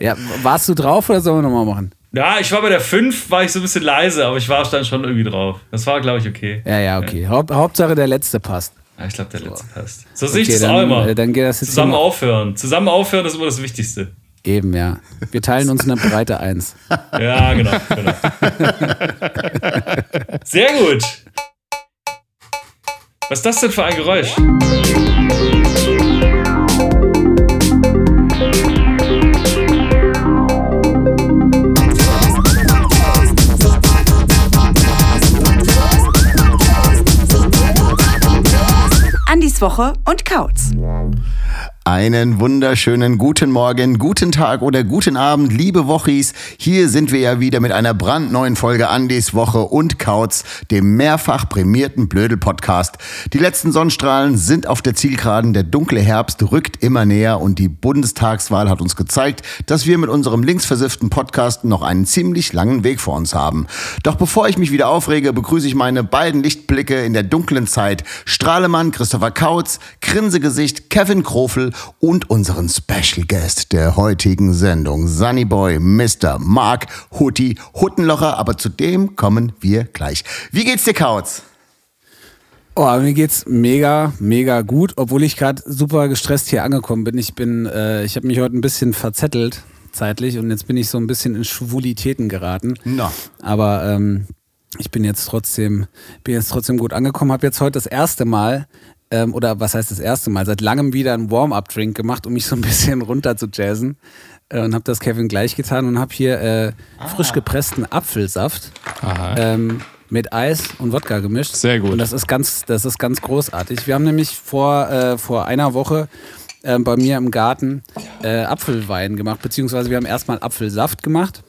Ja, warst du drauf oder sollen wir nochmal machen? Ja, ich war bei der 5, war ich so ein bisschen leise, aber ich war dann schon irgendwie drauf. Das war, glaube ich, okay. Ja, ja, okay. Haupt, Hauptsache der letzte passt. Ja, ich glaube, der letzte passt. So sehe ich das dann, auch immer. äh, dann geht das jetzt Zusammen immer- aufhören. Zusammen aufhören ist immer das Wichtigste. Eben, ja. Wir teilen uns eine breite Eins. Ja, genau. genau. Sehr gut. Was ist das denn für ein Geräusch? Woche und Kautz. Einen wunderschönen guten Morgen, guten Tag oder guten Abend, liebe Wochis. Hier sind wir ja wieder mit einer brandneuen Folge Andis Woche und Kautz, dem mehrfach prämierten Blödel-Podcast. Die letzten Sonnenstrahlen sind auf der Zielgeraden, der dunkle Herbst rückt immer näher und die Bundestagswahl hat uns gezeigt, dass wir mit unserem linksversifften Podcast noch einen ziemlich langen Weg vor uns haben. Doch bevor ich mich wieder aufrege, begrüße ich meine beiden Lichtblicke in der dunklen Zeit. Strahlemann, Christopher Kautz, Grinsegesicht, Kevin Krofel und unseren Special Guest der heutigen Sendung, Sunnyboy, Mr. Mark Hutti Huttenlocher, aber zu dem kommen wir gleich. Wie geht's dir, Kautz? Oh, mir geht's mega, mega gut, obwohl ich gerade super gestresst hier angekommen bin. Ich bin, äh, ich habe mich heute ein bisschen verzettelt zeitlich und jetzt bin ich so ein bisschen in Schwulitäten geraten. Na. Aber ähm, ich bin jetzt trotzdem, bin jetzt trotzdem gut angekommen. Habe jetzt heute das erste Mal ähm, oder was heißt das erste Mal? Seit langem wieder einen Warm-up-Drink gemacht, um mich so ein bisschen runter zu jazzen. Äh, und habe das Kevin gleich getan und habe hier äh, frisch gepressten Apfelsaft ähm, mit Eis und Wodka gemischt. Sehr gut. Und das ist ganz, das ist ganz großartig. Wir haben nämlich vor, äh, vor einer Woche äh, bei mir im Garten äh, Apfelwein gemacht, beziehungsweise wir haben erstmal Apfelsaft gemacht,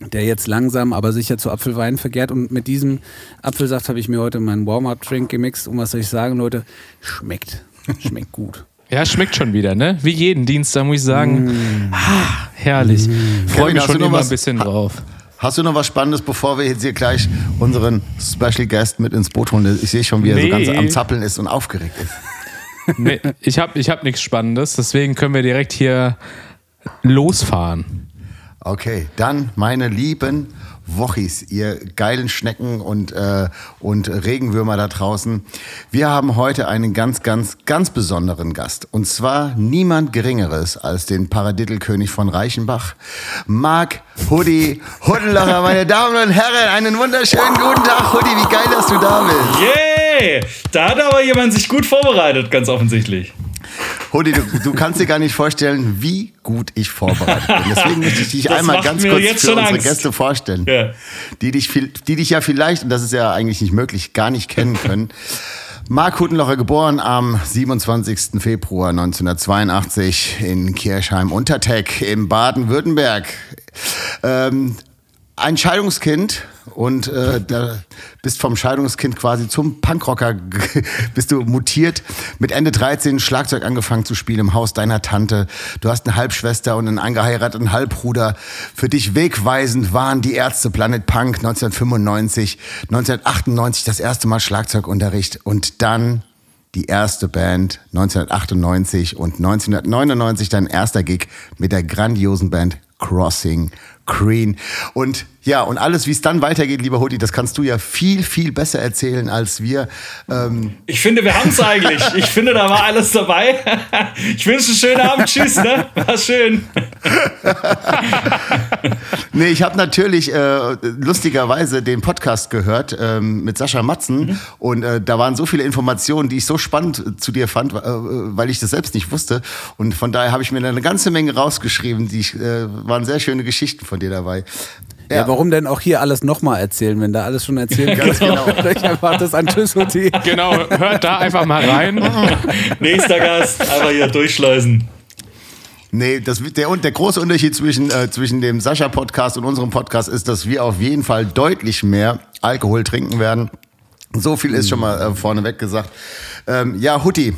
der jetzt langsam, aber sicher zu Apfelwein vergärt. Und mit diesem Apfelsaft habe ich mir heute meinen Warm-up-Drink gemixt. Und was soll ich sagen, Leute? Schmeckt. Schmeckt gut. Ja, schmeckt schon wieder, ne? Wie jeden Dienstag muss ich sagen. Ah, herrlich. Freue Kevin, mich hast du schon noch immer was- ein bisschen drauf. Hast du noch was Spannendes, bevor wir jetzt hier gleich unseren Special Guest mit ins Boot holen? Ich sehe schon, wie er so Nee. ganz am Zappeln ist und aufgeregt ist. Nee, ich habe ich hab nichts Spannendes, deswegen können wir direkt hier losfahren. Okay, dann meine lieben Wochis, ihr geilen Schnecken und, äh, und Regenwürmer da draußen. Wir haben heute einen ganz, ganz, ganz besonderen Gast. Und zwar niemand Geringeres als den Paradittelkönig von Reichenbach, Marc Hudi Huddelocher. Meine Damen und Herren, einen wunderschönen guten Tag, Hudi. Wie geil, dass du da bist. Yay! Da hat aber jemand sich gut vorbereitet, ganz offensichtlich. Hudi, du, du kannst dir gar nicht vorstellen, wie gut ich vorbereitet bin. Deswegen möchte ich dich einmal ganz kurz für unsere Angst. Gäste vorstellen, Ja. die, dich viel, die dich ja vielleicht, und das ist ja eigentlich nicht möglich, gar nicht kennen können. Marc Hutenlocher, geboren am 27. Februar 1982 in Kirchheim-Unterteck im Baden-Württemberg. Ähm, ein Scheidungskind und äh, da bist vom Scheidungskind quasi zum Punkrocker bist du mutiert. Mit Ende 13 Schlagzeug angefangen zu spielen im Haus deiner Tante. Du hast eine Halbschwester und einen angeheirateten Halbbruder. Für dich wegweisend waren die Ärzte Planet Punk 1995, 1998 das erste Mal Schlagzeugunterricht und dann die erste Band 1998 und 1999 dein erster Gig mit der grandiosen Band Crossing Green. Und ja, und alles, wie es dann weitergeht, lieber Hudi, das kannst du ja viel, viel besser erzählen als wir. Ähm, Ich finde, wir haben es eigentlich. Ich finde, da war alles dabei. Ich wünsche einen schönen Abend. Tschüss, ne? War schön. nee, ich habe natürlich äh, lustigerweise den Podcast gehört ähm, mit Sascha Matzen und äh, da waren so viele Informationen, die ich so spannend äh, zu dir fand, äh, weil ich das selbst nicht wusste. Und von daher habe ich mir eine ganze Menge rausgeschrieben. Die äh, waren sehr schöne Geschichten von dir dabei. Ja, warum denn auch hier alles nochmal erzählen, wenn da alles schon erzählt Ganz genau. Ich einfach das an Tschüss. Genau, hört da einfach mal rein. Nächster Gast. Einfach hier durchschleusen. Nee, das, der, und der große Unterschied zwischen, äh, zwischen dem Sascha-Podcast und unserem Podcast ist, dass wir auf jeden Fall deutlich mehr Alkohol trinken werden. So viel ist schon mal äh, vorneweg gesagt. Ähm, ja, Hutti,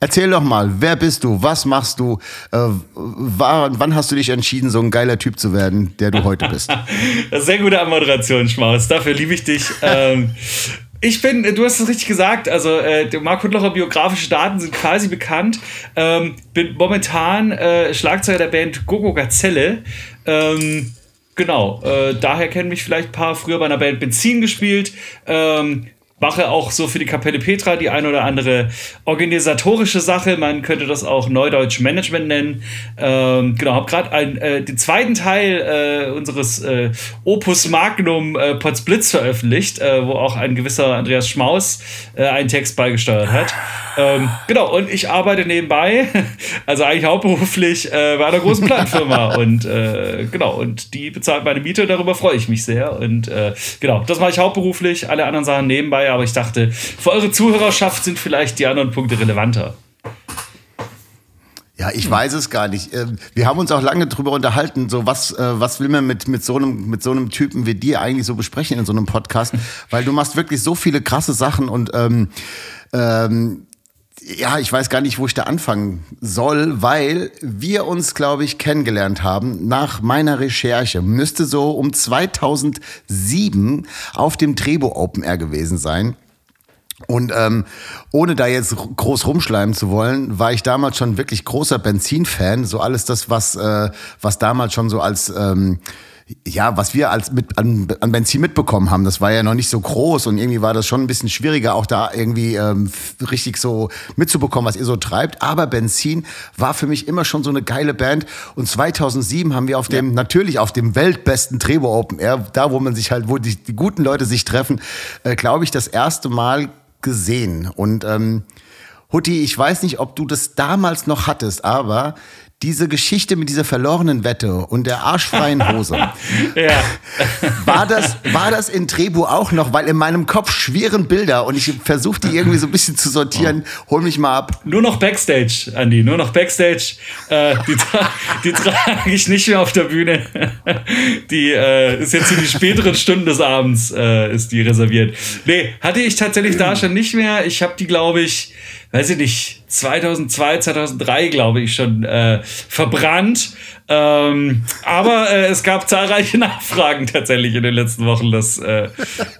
erzähl doch mal, wer bist du, was machst du, äh, war, wann hast du dich entschieden, so ein geiler Typ zu werden, der du heute bist? Sehr gute Anmoderation, Schmaus. Dafür liebe ich dich. ähm, ich bin, du hast es richtig gesagt, also äh, Mark Hudlocher biografische Daten sind quasi bekannt. Ähm, bin momentan äh, Schlagzeuger der Band Gogo Gazelle. Ähm, genau, äh, daher kennen mich vielleicht ein paar früher bei einer Band Benzin gespielt. Ähm, mache auch so für die Kapelle Petra die ein oder andere organisatorische Sache. Man könnte das auch Neudeutsch Management nennen. Ähm, genau, habe gerade äh, den zweiten Teil äh, unseres äh, Opus Magnum äh, Potsblitz veröffentlicht, äh, wo auch ein gewisser Andreas Schmaus äh, einen Text beigesteuert hat. Ähm, genau, und ich arbeite nebenbei, also eigentlich hauptberuflich äh, bei einer großen Plattenfirma. und genau, und die bezahlt meine Miete, darüber freue ich mich sehr. Und genau, das mache ich hauptberuflich, alle anderen Sachen nebenbei, aber ich dachte, für eure Zuhörerschaft sind vielleicht die anderen Punkte relevanter. Ja, ich weiß es gar nicht. Ähm, Wir haben uns auch lange drüber unterhalten, so was, äh, was will man mit, mit, so einem, mit so einem Typen wie dir eigentlich so besprechen in so einem Podcast? Weil du machst wirklich so viele krasse Sachen und ähm, ähm, ja, ich weiß gar nicht, wo ich da anfangen soll, weil wir uns, glaube ich, kennengelernt haben nach meiner Recherche. Müsste so um 2007 auf dem Trebo Open Air gewesen sein. Und ähm, ohne da jetzt groß rumschleimen zu wollen, war ich damals schon wirklich großer Benzin-Fan. So alles das, was, äh, was damals schon so als ähm, ja, was wir als mit an, an Benzin mitbekommen haben, das war ja noch nicht so groß und irgendwie war das schon ein bisschen schwieriger, auch da irgendwie ähm, richtig so mitzubekommen, was ihr so treibt. Aber Benzin war für mich immer schon so eine geile Band. Und 2007 haben wir auf dem, natürlich auf dem weltbesten Trebo Open Air, da wo man sich halt, wo die, die guten Leute sich treffen, äh, glaube ich, das erste Mal gesehen. Und ähm, Hutti, ich weiß nicht, ob du das damals noch hattest, aber diese Geschichte mit dieser verlorenen Wette und der arschfreien Hose, Ja. war das, war das in Trebu auch noch? Weil in meinem Kopf schweren Bilder und ich versuche die irgendwie so ein bisschen zu sortieren. Hol mich mal ab. Nur noch Backstage, Andi, nur noch Backstage. Äh, die, tra die trage ich nicht mehr auf der Bühne. Die äh, ist jetzt für die späteren Stunden des Abends äh, ist die reserviert. Nee, hatte ich tatsächlich da schon nicht mehr. Ich habe die, glaube ich, weiß ich nicht, 2002, 2003, glaube ich, schon äh, verbrannt. Ähm, aber äh, es gab zahlreiche Nachfragen tatsächlich in den letzten Wochen. Das, äh,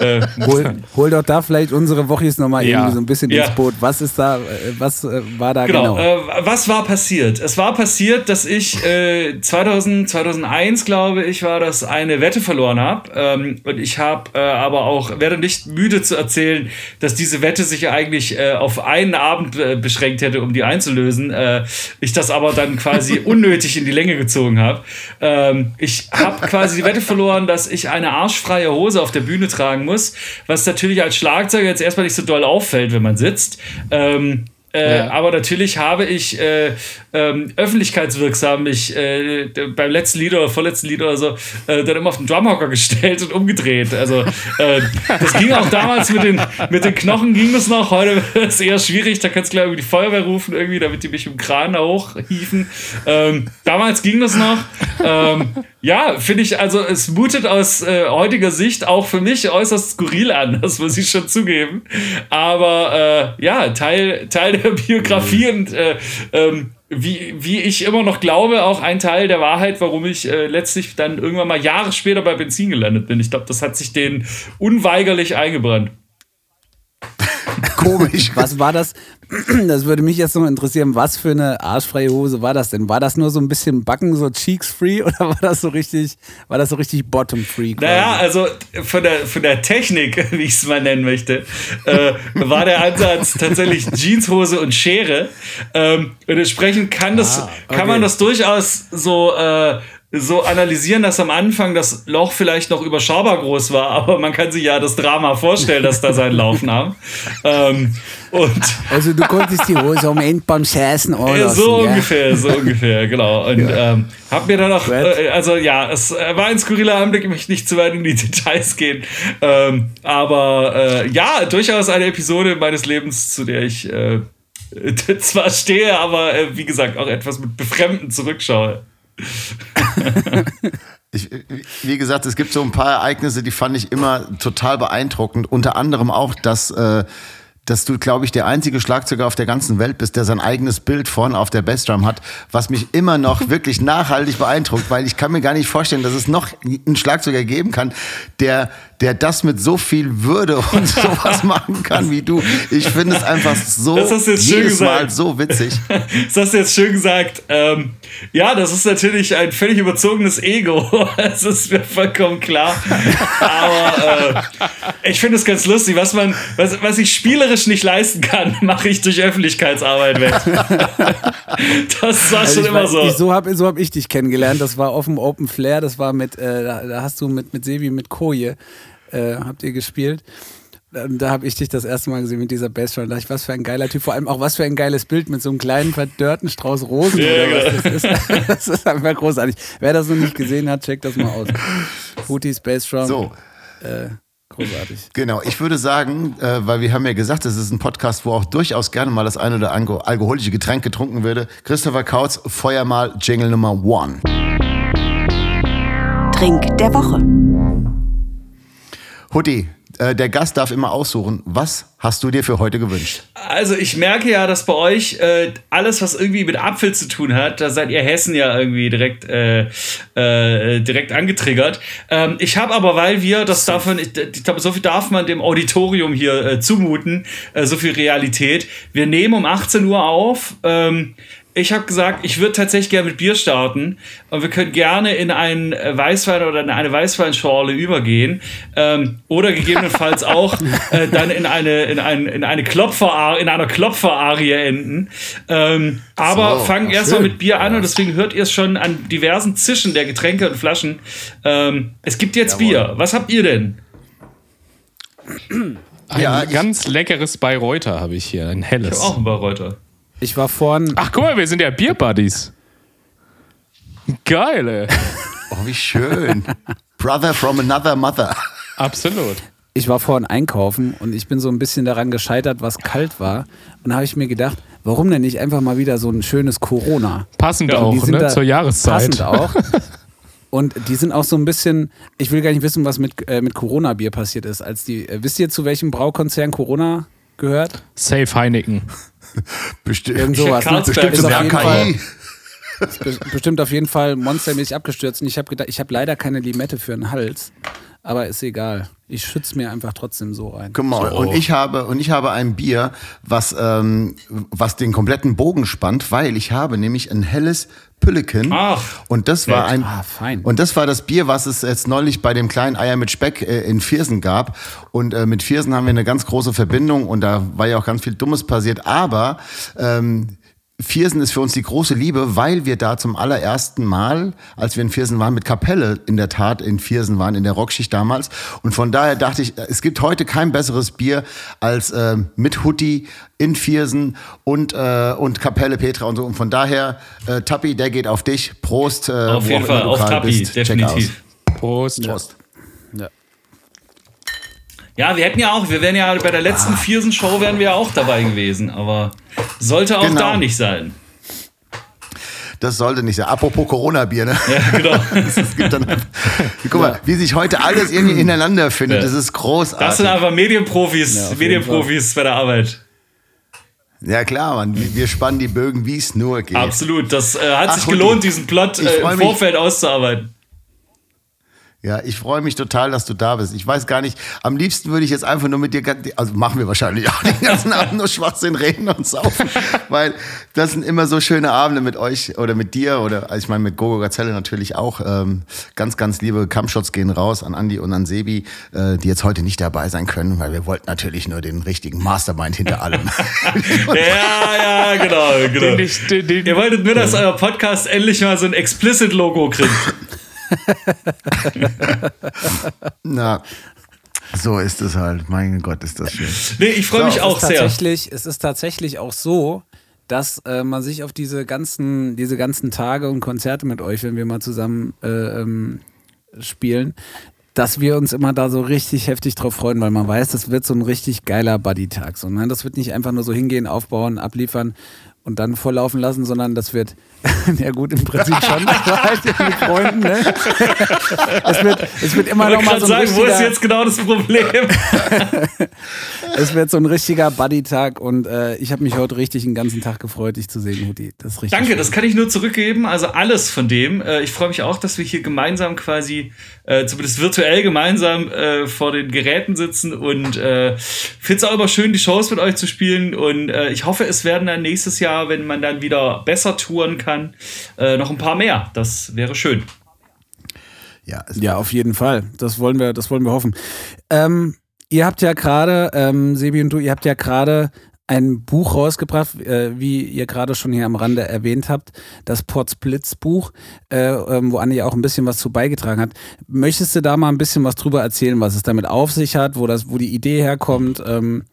äh, Hol, hol doch da vielleicht unsere Wochis nochmal Ja. irgendwie so ein bisschen Ja. ins Boot. Was ist da, äh, was äh, war da Genau. genau? Was war passiert? Es war passiert, dass ich äh, 2000, 2001, glaube ich, war das eine Wette verloren habe. Ähm, und ich habe aber auch, werde nicht müde zu erzählen, dass diese Wette sich eigentlich auf einen Abend beschränkt hätte, um die einzulösen. Äh, ich das aber dann quasi unnötig in die Länge gezogen habe. Ähm, ich habe quasi die Wette verloren, dass ich eine arschfreie Hose auf der Bühne tragen muss, was natürlich als Schlagzeuger jetzt erstmal nicht so doll auffällt, wenn man sitzt. Ähm, äh, Ja. Aber natürlich habe ich äh, ähm, öffentlichkeitswirksam mich äh, beim letzten Lied oder vorletzten Lied oder so äh, dann immer auf den Drumhocker gestellt und umgedreht. Also äh, das ging auch damals mit den, mit den Knochen ging das noch. Heute ist es eher schwierig. Da kannst du gleich irgendwie die Feuerwehr rufen, irgendwie, damit die mich im Kran da hochhieven. Ähm, damals ging das noch. Ähm, ja, finde ich, also es mutet aus heutiger Sicht auch für mich äußerst skurril an, das muss ich schon zugeben. Aber ja, Teil, Teil der Biografie und äh, ähm, wie, wie ich immer noch glaube, auch ein Teil der Wahrheit, warum ich äh, letztlich dann irgendwann mal Jahre später bei Benzin gelandet bin. Ich glaube, das hat sich denen unweigerlich eingebrannt. Komisch. Was war das? Das würde mich jetzt noch interessieren. Was für eine arschfreie Hose war das denn? War das nur so ein bisschen Backen, so Cheeks free oder war das so richtig, war das so richtig Bottom free? quasi? Naja, also von der, von der Technik, wie ich es mal nennen möchte, äh, war der Ansatz tatsächlich Jeanshose und Schere. Ähm, und entsprechend kann, das, kann man das durchaus so, äh, so analysieren, dass am Anfang das Loch vielleicht noch überschaubar groß war, aber man kann sich ja das Drama vorstellen, dass da seinen Lauf nahm. Ähm, und Also du konntest die Hose am Ende beim Scheißen ja, anlassen. so gell? ungefähr, so ungefähr, genau. Und ähm, hab mir dann auch, äh, also ja, es äh, war ein skurriler Anblick, ich möchte nicht zu weit in die Details gehen. Ähm, aber äh, ja, durchaus eine Episode meines Lebens, zu der ich äh, zwar stehe, aber äh, wie gesagt auch etwas mit Befremden zurückschaue. Ich, wie gesagt, es gibt so ein paar Ereignisse, die fand ich immer total beeindruckend. Unter anderem auch, dass, äh, dass du, glaube ich, der einzige Schlagzeuger auf der ganzen Welt bist, der sein eigenes Bild vorne auf der Bassdrum hat, was mich immer noch wirklich nachhaltig beeindruckt, weil ich kann mir gar nicht vorstellen, dass es noch einen Schlagzeuger geben kann, der, der das mit so viel Würde und sowas machen kann wie du. Ich finde es einfach so Das hast du jetzt schön jedes Mal gesagt. so witzig. Das hast du jetzt schön gesagt. Ähm, ja, das ist natürlich ein völlig überzogenes Ego. Das ist mir vollkommen klar. Aber äh, ich finde es ganz lustig. Was, man, was, was ich spielerisch nicht leisten kann, mache ich durch Öffentlichkeitsarbeit weg. Das war Also schon ich immer weiß so. so habe so hab ich dich kennengelernt. Das war auf dem Open Flair. Das war mit, äh, da, da hast du mit, mit Sebi, mit Koje, äh, habt ihr gespielt. Da, da habe ich dich das erste Mal gesehen mit dieser Bassdrum. Da dachte ich, was für ein geiler Typ. Vor allem auch was für ein geiles Bild mit so einem kleinen verdörrten Strauß Rosen. Ja, oder was das, ist. das ist einfach großartig. Wer das noch nicht gesehen hat, checkt das mal aus. Booty Space Drum. So. Äh, großartig. Genau, ich würde sagen, äh, weil wir haben ja gesagt, es ist ein Podcast, wo auch durchaus gerne mal das ein oder andere alkoholische Getränk getrunken würde. Christopher Kautz, feuer mal Jingle Nummer One. Trink der Woche. Hutti, äh, der Gast darf immer aussuchen, was hast du dir für heute gewünscht? Also ich merke ja, dass bei euch äh, alles, was irgendwie mit Apfel zu tun hat, da seid ihr Hessen ja irgendwie direkt, äh, äh, direkt angetriggert. Ähm, ich habe aber, weil wir, das darf man, ich, ich glaube, so viel darf man dem Auditorium hier äh, zumuten, äh, so viel Realität. Wir nehmen um 18 Uhr auf. Ähm, ich habe gesagt, ich würde tatsächlich gerne mit Bier starten und wir können gerne in einen äh, Weißwein oder in eine Weißweinschorle übergehen ähm, oder gegebenenfalls auch äh, dann in eine in ein, in eine Klopfer in einer Klopferarie enden. Ähm, aber So, fangen erstmal mit Bier an und deswegen hört ihr es schon an diversen Zischen der Getränke und Flaschen. Ähm, es gibt jetzt Bier. Was habt ihr denn? Ein Ja, ich- ganz leckeres Bayreuther habe ich hier, ein helles. Auch ein Bayreuther. Ich war vorhin, Ach, guck mal, wir sind ja Bierbuddies. Geil, ey. Oh, wie schön. Brother from another mother. Absolut. ich war vorhin einkaufen und ich bin so ein bisschen daran gescheitert, was kalt war. Und da habe ich mir gedacht, warum denn nicht einfach mal wieder so ein schönes Corona? Passend Und die auch, sind ne? Zur Jahreszeit. Passend auch. Und die sind auch so ein bisschen, ich will gar nicht wissen, was mit, äh, mit Corona-Bier passiert ist. Als die, äh, wisst ihr, zu welchem Braukonzern Corona gehört? Safe Heineken. Bestimmt. Irgend sowas. ne? Carlsberg Ist ist auf jeden Fall, be- bestimmt auf jeden Fall monstermäßig abgestürzt. Und ich habe gedacht, ich habe leider keine Limette für den Hals. Aber ist egal. Ich schütze mir einfach trotzdem so rein. Guck mal, und ich habe und ich habe ein Bier, was ähm, was den kompletten Bogen spannt, weil ich habe nämlich ein helles Pülleken. Ach, und das war ein Ah, und das war das Bier, was es jetzt neulich bei dem kleinen Eier mit Speck äh, in Viersen gab. Und äh, mit Viersen haben wir eine ganz große Verbindung und da war ja auch ganz viel Dummes passiert, aber ähm, Viersen ist für uns die große Liebe, weil wir da zum allerersten Mal, als wir in Viersen waren, mit Kapelle in der Tat in Viersen waren, in der Rockschicht damals. Und von daher dachte ich, es gibt heute kein besseres Bier als äh, mit Hutti in Viersen und, äh, und Kapelle Petra und so. Und von daher, äh, Tappi, der geht auf dich. Prost. Äh, auf jeden Fall, auf Tappi, bist. Definitiv. Prost. Prost. Ja, wir hätten ja auch, wir wären ja bei der letzten Viersen-Show wären wir ja auch dabei gewesen, aber sollte auch Genau. da nicht sein. Das sollte nicht sein. Apropos Corona-Bier, ne? Ja, genau. Es gibt dann einfach, guck mal, wie sich heute alles irgendwie ineinander findet. Ja. Das ist großartig. Das sind einfach Medienprofis, Ja, Medienprofis bei der Arbeit. Ja klar, Mann. Wir spannen die Bögen, wie es nur geht. Absolut. Das äh, hat Ach, sich gelohnt, diesen Plot äh, im mich. Vorfeld auszuarbeiten. Ja, ich freue mich total, dass du da bist. Ich weiß gar nicht, am liebsten würde ich jetzt einfach nur mit dir, also machen wir wahrscheinlich auch den ganzen Abend nur Schwachsinn reden und saufen, weil das sind immer so schöne Abende mit euch oder mit dir oder also ich meine mit Gogo Gazelle natürlich auch. Ähm, ganz, ganz liebe Kampfshots gehen raus an Andi und an Sebi, äh, die jetzt heute nicht dabei sein können, weil wir wollten natürlich nur den richtigen Mastermind hinter allem. Ja, ja, genau, genau. Den den, den, Ihr wolltet nur, dass euer Podcast endlich mal so ein Explicit-Logo kriegt. Na, so ist es halt. Mein Gott, ist das schön. Nee, ich freue So, mich auch sehr. tatsächlich, es ist tatsächlich auch so, dass äh, man sich auf diese ganzen, diese ganzen Tage und Konzerte mit euch, wenn wir mal zusammen äh, ähm, spielen, dass wir uns immer da so richtig heftig drauf freuen, weil man weiß, das wird so ein richtig geiler Buddy-Tag. So, ne? Das wird nicht einfach nur so hingehen, aufbauen, abliefern. Und dann volllaufen lassen, sondern das wird, ja gut, im Prinzip schon, halt mit Freunden, ne? es, wird, es wird immer noch mal so ein sagen, wo ist richtiger- jetzt genau das Problem? Es wird so ein richtiger Buddy-Tag und äh, ich habe mich heute richtig den ganzen Tag gefreut, dich zu sehen, Huti. Das richtig. Danke, schön. das kann ich nur zurückgeben. Also alles von dem. Äh, ich freue mich auch, dass wir hier gemeinsam quasi, äh, zumindest virtuell gemeinsam äh, vor den Geräten sitzen und äh, finde es auch immer schön, die Shows mit euch zu spielen. Und äh, ich hoffe, es werden dann nächstes Jahr, wenn man dann wieder besser touren kann, äh, noch ein paar mehr. Das wäre schön. Ja, Ja, auf jeden Fall. Das wollen wir, das wollen wir hoffen. Ähm, ihr habt ja gerade, ähm, Sebi und du, ihr habt ja gerade ein Buch rausgebracht, äh, wie ihr gerade schon hier am Rande erwähnt habt, das Potsblitz Buch, äh, ähm, wo Anni auch ein bisschen was zu beigetragen hat. Möchtest du da mal ein bisschen was drüber erzählen, was es damit auf sich hat, wo das, wo die Idee herkommt? Ähm,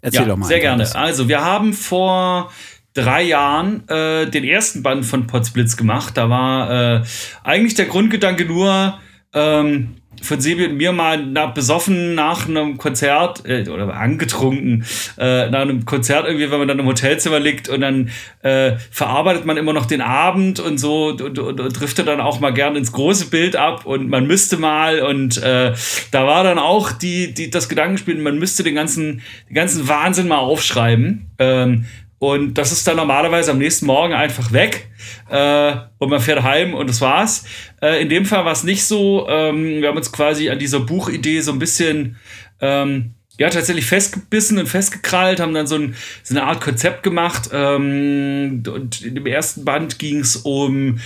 erzähl ja, doch mal. Sehr gerne. was. Also, wir haben vor drei Jahren äh, den ersten Band von Potsblitz gemacht. Da war äh, eigentlich der Grundgedanke nur, ähm, von Sebi und mir mal na, besoffen nach einem Konzert äh, oder angetrunken äh, nach einem Konzert irgendwie, wenn man dann im Hotelzimmer liegt und dann äh, verarbeitet man immer noch den Abend und so und, und, und, driftet dann auch mal gern ins große Bild ab und man müsste mal und äh, da war dann auch die, die das Gedankenspiel, man müsste den ganzen, den ganzen Wahnsinn mal aufschreiben. Ähm, und das ist dann normalerweise am nächsten Morgen einfach weg. Äh, und man fährt heim und das war's. Äh, in dem Fall war es nicht so. Ähm, wir haben uns quasi an dieser Buchidee so ein bisschen ähm, ja, tatsächlich festgebissen und festgekrallt, haben dann so, ein, so eine Art Konzept gemacht. Ähm, und in dem ersten Band ging es um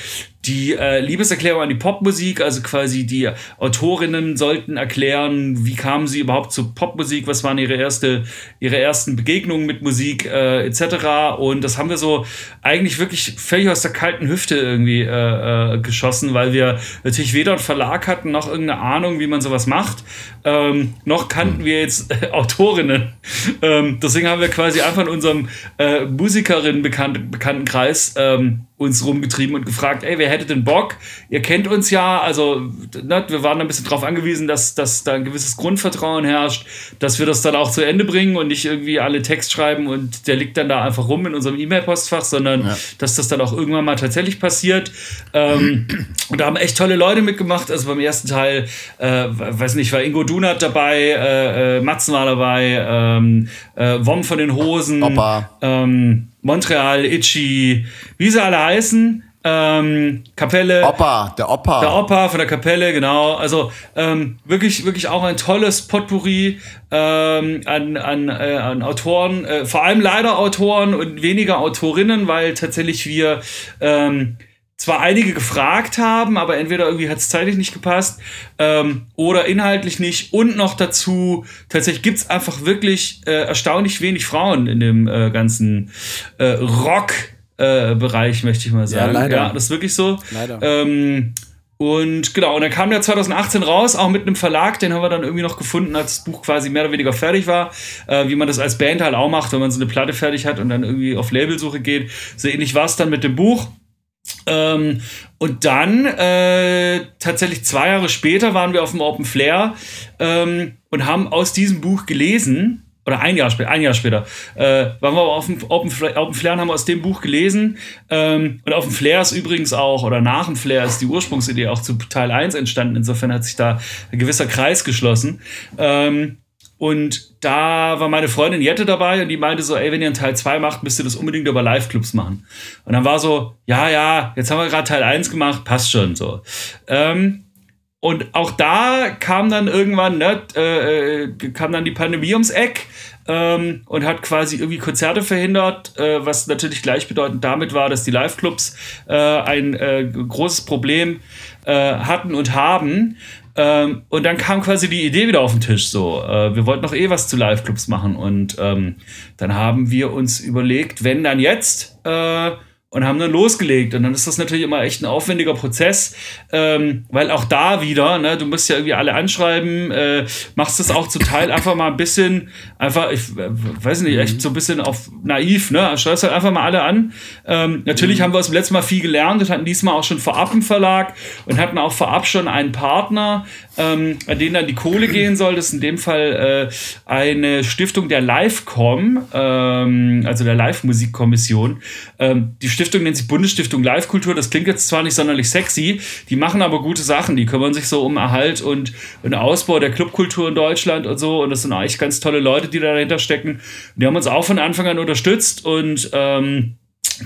die äh, Liebeserklärung an die Popmusik, also quasi die Autorinnen sollten erklären, wie kamen sie überhaupt zu Popmusik, was waren ihre erste, ihre ersten Begegnungen mit Musik äh, etc. Und das haben wir so eigentlich wirklich völlig aus der kalten Hüfte irgendwie äh, äh, geschossen, weil wir natürlich weder einen Verlag hatten noch irgendeine Ahnung, wie man sowas macht, ähm, noch kannten wir jetzt Autorinnen. Ähm, deswegen haben wir quasi einfach in unserem äh, Musikerinnen-Bekanntenkreis ähm, uns rumgetrieben und gefragt, ey, wer hätte denn Bock? Ihr kennt uns ja, also ne, wir waren ein bisschen darauf angewiesen, dass, dass da ein gewisses Grundvertrauen herrscht, dass wir das dann auch zu Ende bringen und nicht irgendwie alle Text schreiben und der liegt dann da einfach rum in unserem E-Mail-Postfach, sondern dass das dann auch irgendwann mal tatsächlich passiert. Ähm, und da haben echt tolle Leute mitgemacht. Also beim ersten Teil, äh, weiß nicht, war Ingo Dunat dabei, äh, äh, Matzen war dabei, ähm, äh, Wom von den Hosen, Opa. ähm, Montreal, Itchy, wie sie alle heißen. Ähm, Kapelle. Opa, der Opa. Der Opa von der Kapelle, genau. Also ähm, wirklich, wirklich auch ein tolles Potpourri ähm, an, an, äh, an Autoren, äh, vor allem leider Autoren und weniger Autorinnen, weil tatsächlich wir ähm, zwar einige gefragt haben, aber entweder irgendwie hat es zeitlich nicht gepasst ähm, oder inhaltlich nicht. Und noch dazu, tatsächlich gibt es einfach wirklich äh, erstaunlich wenig Frauen in dem äh, ganzen äh, Rock-Bereich, möchte ich mal sagen. leider. Ja, das ist wirklich so. Leider. Ähm, und genau, und dann kam der 2018 raus, auch mit einem Verlag, den haben wir dann irgendwie noch gefunden, als das Buch quasi mehr oder weniger fertig war, äh, wie man das als Band halt auch macht, wenn man so eine Platte fertig hat und dann irgendwie auf Labelsuche geht. So ähnlich war es dann mit dem Buch. Ähm, und dann, äh, tatsächlich zwei Jahre später, waren wir auf dem Open Flair ähm, und haben aus diesem Buch gelesen, oder ein Jahr später, ein Jahr später, äh, waren wir auf dem Open Flair, Open Flair und haben aus dem Buch gelesen. Ähm, und auf dem Flair ist übrigens auch, oder nach dem Flair ist die Ursprungsidee auch zu Teil 1 entstanden. Insofern hat sich da ein gewisser Kreis geschlossen. Ähm, und da war meine Freundin Jette dabei und die meinte so, ey, wenn ihr einen Teil 2 macht, müsst ihr das unbedingt über Live-Clubs machen. Und dann war so, ja, ja, jetzt haben wir gerade Teil 1 gemacht, passt schon so. Ähm, und auch da kam dann irgendwann, ne, äh, äh, kam dann die Pandemie ums Eck ähm, und hat quasi irgendwie Konzerte verhindert, äh, was natürlich gleichbedeutend damit war, dass die Live-Clubs äh, ein äh, großes Problem äh, hatten und haben. Ähm, und dann kam quasi die Idee wieder auf den Tisch. So, äh, wir wollten noch eh was zu Live-Clubs machen und ähm, dann haben wir uns überlegt, wenn dann jetzt. Äh, und haben dann losgelegt. Und dann ist das natürlich immer echt ein aufwendiger Prozess, ähm, weil auch da wieder, ne, du musst ja irgendwie alle anschreiben, äh, machst das auch zum Teil einfach mal ein bisschen, einfach, ich äh, weiß nicht, echt so ein bisschen auf naiv, ne? Schreibst halt einfach mal alle an. Ähm, natürlich haben wir aus dem letzten Mal viel gelernt und hatten diesmal auch schon vorab einen Verlag und hatten auch vorab schon einen Partner, ähm, an den dann die Kohle gehen soll. Das ist in dem Fall äh, eine Stiftung der Livecom, ähm, also der Live-Musikkommission. Ähm, die Stiftung nennt sich Bundesstiftung Live-Kultur. Das klingt jetzt zwar nicht sonderlich sexy, die machen aber gute Sachen. Die kümmern sich so um Erhalt und, und Ausbau der Clubkultur in Deutschland und so. Und das sind eigentlich ganz tolle Leute, die da dahinter stecken. Die haben uns auch von Anfang an unterstützt und ähm,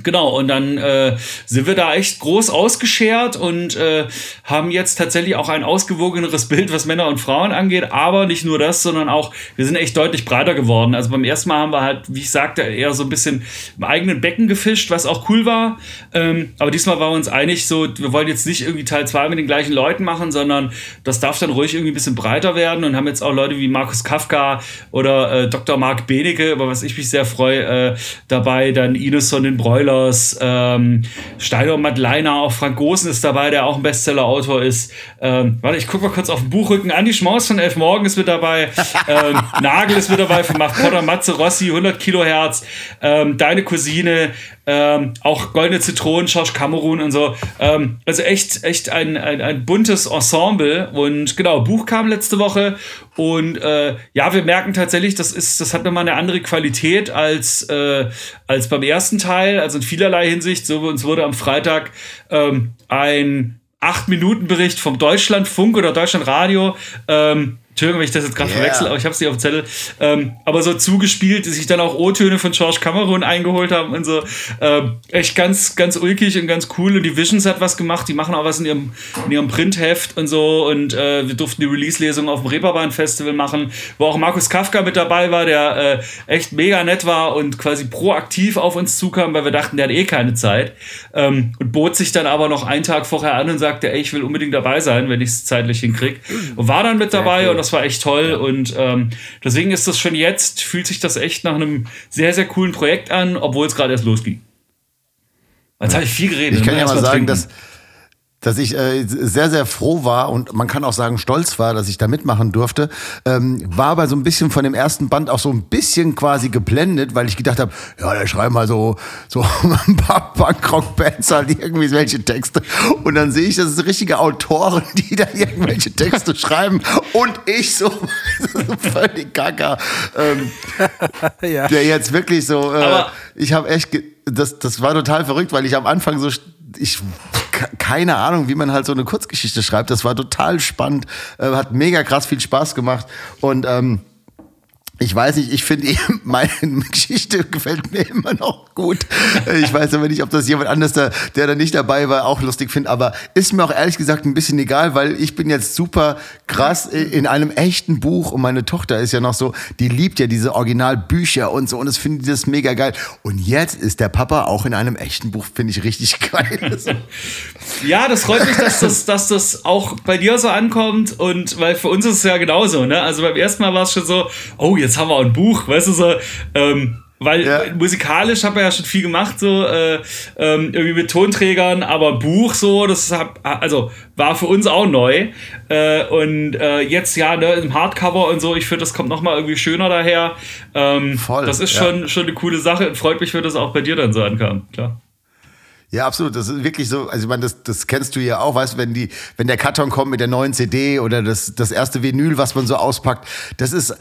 Genau, und dann äh, sind wir da echt groß ausgeschert und äh, haben jetzt tatsächlich auch ein ausgewogeneres Bild, was Männer und Frauen angeht. Aber nicht nur das, sondern auch, wir sind echt deutlich breiter geworden. Also beim ersten Mal haben wir halt, wie ich sagte, eher so ein bisschen im eigenen Becken gefischt, was auch cool war. Ähm, aber diesmal waren wir uns einig, so, wir wollen jetzt nicht irgendwie Teil 2 mit den gleichen Leuten machen, sondern das darf dann ruhig irgendwie ein bisschen breiter werden und haben jetzt auch Leute wie Markus Kafka oder äh, Dr. Marc Benecke, über was ich mich sehr freue, äh, dabei, dann Ines von den Bräu Broilers, ähm, Steiner Madleiner, auch Frank Gosen ist dabei, der auch ein Bestseller-Autor ist. Ähm, warte, ich gucke mal kurz auf den Buchrücken. Andi Schmaus von Elf Morgen ist mit dabei. Ähm, Nagel ist mit dabei von Macht Potter, Matze Rossi, 100 Kilohertz. Ähm, Deine Cousine, ähm, auch Goldene Zitronen, Schorsch Kamerun und so. Ähm, also echt, echt ein, ein, ein buntes Ensemble. Und genau, Buch kam letzte Woche und äh, ja, wir merken tatsächlich, das ist, das hat nochmal eine andere Qualität als, äh, als beim ersten Teil, also in vielerlei Hinsicht. So, uns wurde am Freitag ähm, ein 8-Minuten-Bericht vom Deutschlandfunk oder Deutschlandradio ähm, Entschuldigung, wenn ich das jetzt gerade yeah. verwechsel, aber ich habe es nicht auf dem Zettel. Ähm, aber so zugespielt, die sich dann auch O-Töne von George Cameron eingeholt haben und so. Ähm, echt ganz, ganz ulkig und ganz cool. Und die Visions hat was gemacht. Die machen auch was in ihrem, in ihrem Printheft und so. Und äh, wir durften die Release-Lesung auf dem Reeperbahn Festival machen, wo auch Markus Kafka mit dabei war, der äh, echt mega nett war und quasi proaktiv auf uns zukam, weil wir dachten, der hat eh keine Zeit. Ähm, und bot sich dann aber noch einen Tag vorher an und sagte, ey, ich will unbedingt dabei sein, wenn ich es zeitlich hinkriege. Und war dann mit dabei cool. und das das war echt toll. Ja. Und ähm, deswegen ist das schon jetzt, fühlt sich das echt nach einem sehr, sehr coolen Projekt an, obwohl es gerade erst losging. Jetzt habe ich viel geredet. Ich kann ne? ja mal sagen, dass dass ich äh, sehr, sehr froh war und man kann auch sagen stolz war, dass ich da mitmachen durfte. Ähm, war aber so ein bisschen von dem ersten Band auch so ein bisschen quasi geblendet, weil ich gedacht habe, ja, da schreiben mal so, so ein paar Punkrock-Bands halt irgendwie welche Texte. Und dann sehe ich, das sind richtige Autoren, die da irgendwelche Texte schreiben. Und ich so, so völlig gaga. Ähm, ja. Der jetzt wirklich so, äh, ich habe echt, das, das war total verrückt, weil ich am Anfang so, ich keine Ahnung, wie man halt so eine Kurzgeschichte schreibt. Das war total spannend, äh, hat mega krass viel Spaß gemacht und ähm, ich weiß nicht, ich finde meine Geschichte gefällt mir immer noch gut. Ich weiß aber nicht, ob das jemand anders, da, der da nicht dabei war, auch lustig findet. Aber ist mir auch ehrlich gesagt ein bisschen egal, weil ich bin jetzt super krass in einem echten Buch und meine Tochter ist ja noch so, die liebt ja diese Originalbücher und so und es findet das mega geil. Und jetzt ist der Papa auch in einem echten Buch, finde ich richtig geil. ja, das freut mich, dass das, dass das auch bei dir so ankommt und weil für uns ist es ja genauso. Ne? Also beim ersten Mal war es schon so, oh, jetzt jetzt haben wir ein Buch, weißt du so, ähm, weil ja. musikalisch habe ich ja schon viel gemacht, so äh, ähm, irgendwie mit Tonträgern, aber Buch so, das hab, also war für uns auch neu. Äh, und äh, jetzt ja, ne, im Hardcover und so, ich finde, das kommt nochmal irgendwie schöner daher. Ähm, Voll. Das ist ja. schon, schon eine coole Sache und freut mich, wenn das auch bei dir dann so ankam, klar. Ja, absolut. Das ist wirklich so, also ich meine, das, das kennst du ja auch, weißt du, wenn die, wenn der Karton kommt mit der neuen CD oder das, das erste Vinyl, was man so auspackt, das ist,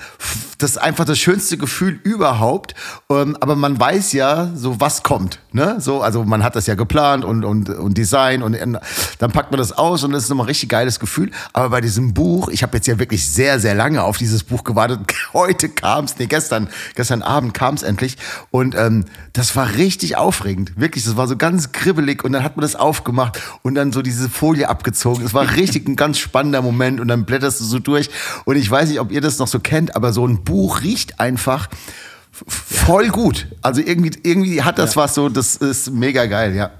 das ist einfach das schönste Gefühl überhaupt. Ähm, aber man weiß ja, so was kommt, ne? So, also man hat das ja geplant und, und, und Design und dann packt man das aus und das ist nochmal ein richtig geiles Gefühl. Aber bei diesem Buch, ich habe jetzt ja wirklich sehr, sehr lange auf dieses Buch gewartet. Heute kam's, nee, gestern, gestern Abend kam's endlich und ähm, das war richtig aufregend. Wirklich, das war so ganz kribbelig und dann hat man das aufgemacht und dann so diese Folie abgezogen. Es war richtig ein ganz spannender Moment und dann blätterst du so durch. Und ich weiß nicht, ob ihr das noch so kennt, aber so ein Buch riecht einfach voll gut. Also irgendwie, irgendwie hat das ja. was so, das ist mega geil, ja.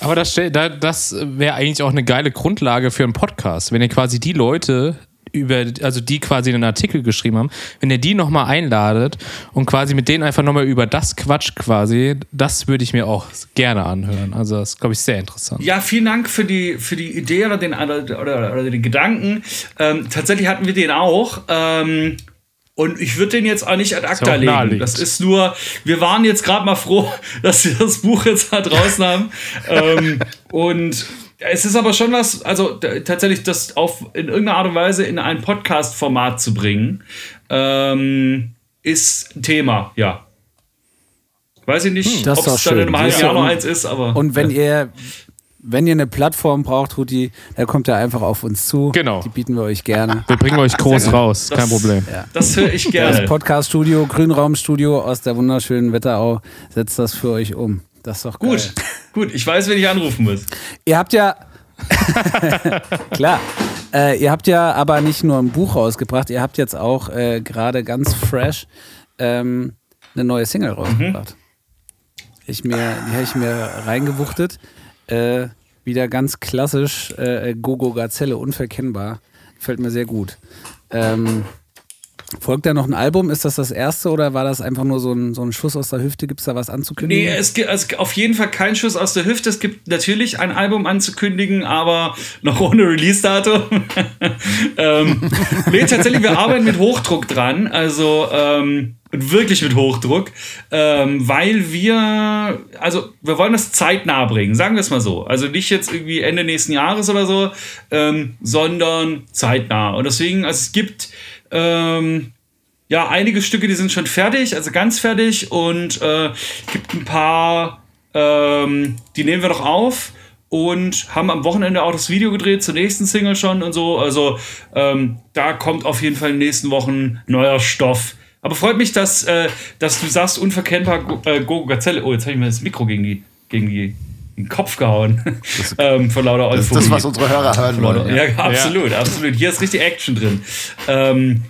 Aber das, das wäre eigentlich auch eine geile Grundlage für einen Podcast, wenn ihr quasi die Leute über, also die quasi einen Artikel geschrieben haben, wenn ihr die nochmal einladet und quasi mit denen einfach nochmal über das Quatsch quasi, das würde ich mir auch gerne anhören. Also das ist, glaube ich, sehr interessant. Ja, vielen Dank für die, für die Idee oder den, oder, oder, oder den Gedanken. Ähm, tatsächlich hatten wir den auch. Ähm, und ich würde den jetzt auch nicht ad acta legen. Das ist nur, wir waren jetzt gerade mal froh, dass wir das Buch jetzt da draußen haben. ähm, und es ist aber schon was, also tatsächlich das auf in irgendeiner Art und Weise in ein Podcast-Format zu bringen, ähm, ist ein Thema, ja. Weiß ich nicht, das ob es dann in einem halben Jahr noch und- eins ist, aber. Und wenn ihr, wenn ihr eine Plattform braucht, Huti, dann kommt ihr einfach auf uns zu. Genau. Die bieten wir euch gerne. Wir bringen euch groß raus, kein Das- Problem. das höre ich Das gerne. Podcast-Studio, Grünraumstudio aus der wunderschönen Wetterau setzt das für euch um. Das ist doch geil. Gut, gut, ich weiß, wen ich anrufen muss. Ihr habt ja. Klar. Äh, ihr habt ja aber nicht nur ein Buch rausgebracht, ihr habt jetzt auch äh, gerade ganz fresh ähm, eine neue Single rausgebracht. Ich mir, die habe ich mir reingewuchtet. Äh, wieder ganz klassisch äh, Gogo Gazelle, unverkennbar. Fällt mir sehr gut. Ähm, folgt da noch ein Album? Ist das das erste oder war das einfach nur so ein, so ein Schuss aus der Hüfte? Gibt es da was anzukündigen? Nee, es gibt also auf jeden Fall kein Schuss aus der Hüfte. Es gibt natürlich ein Album anzukündigen, aber noch ohne Release-Datum. ähm, nee, tatsächlich, wir arbeiten mit Hochdruck dran. Also ähm, wirklich mit Hochdruck, ähm, weil wir, also wir wollen das zeitnah bringen, sagen wir es mal so. Also nicht jetzt irgendwie Ende nächsten Jahres oder so, ähm, sondern zeitnah. Und deswegen, also es gibt ähm, ja, einige Stücke, die sind schon fertig, also ganz fertig und äh, gibt ein paar, ähm, die nehmen wir noch auf und haben am Wochenende auch das Video gedreht zur nächsten Single schon und so. Also ähm, da kommt auf jeden Fall in den nächsten Wochen neuer Stoff. Aber freut mich, dass, äh, dass du sagst, unverkennbar äh, Gogo Gazelle. Oh, jetzt habe ich mir das Mikro gegen, die, gegen die, den Kopf gehauen. ähm, von lauter Das ist Euphorie. das, was unsere Hörer hören wollen. Ja, absolut, absolut. Hier ist richtig Action drin. Ähm,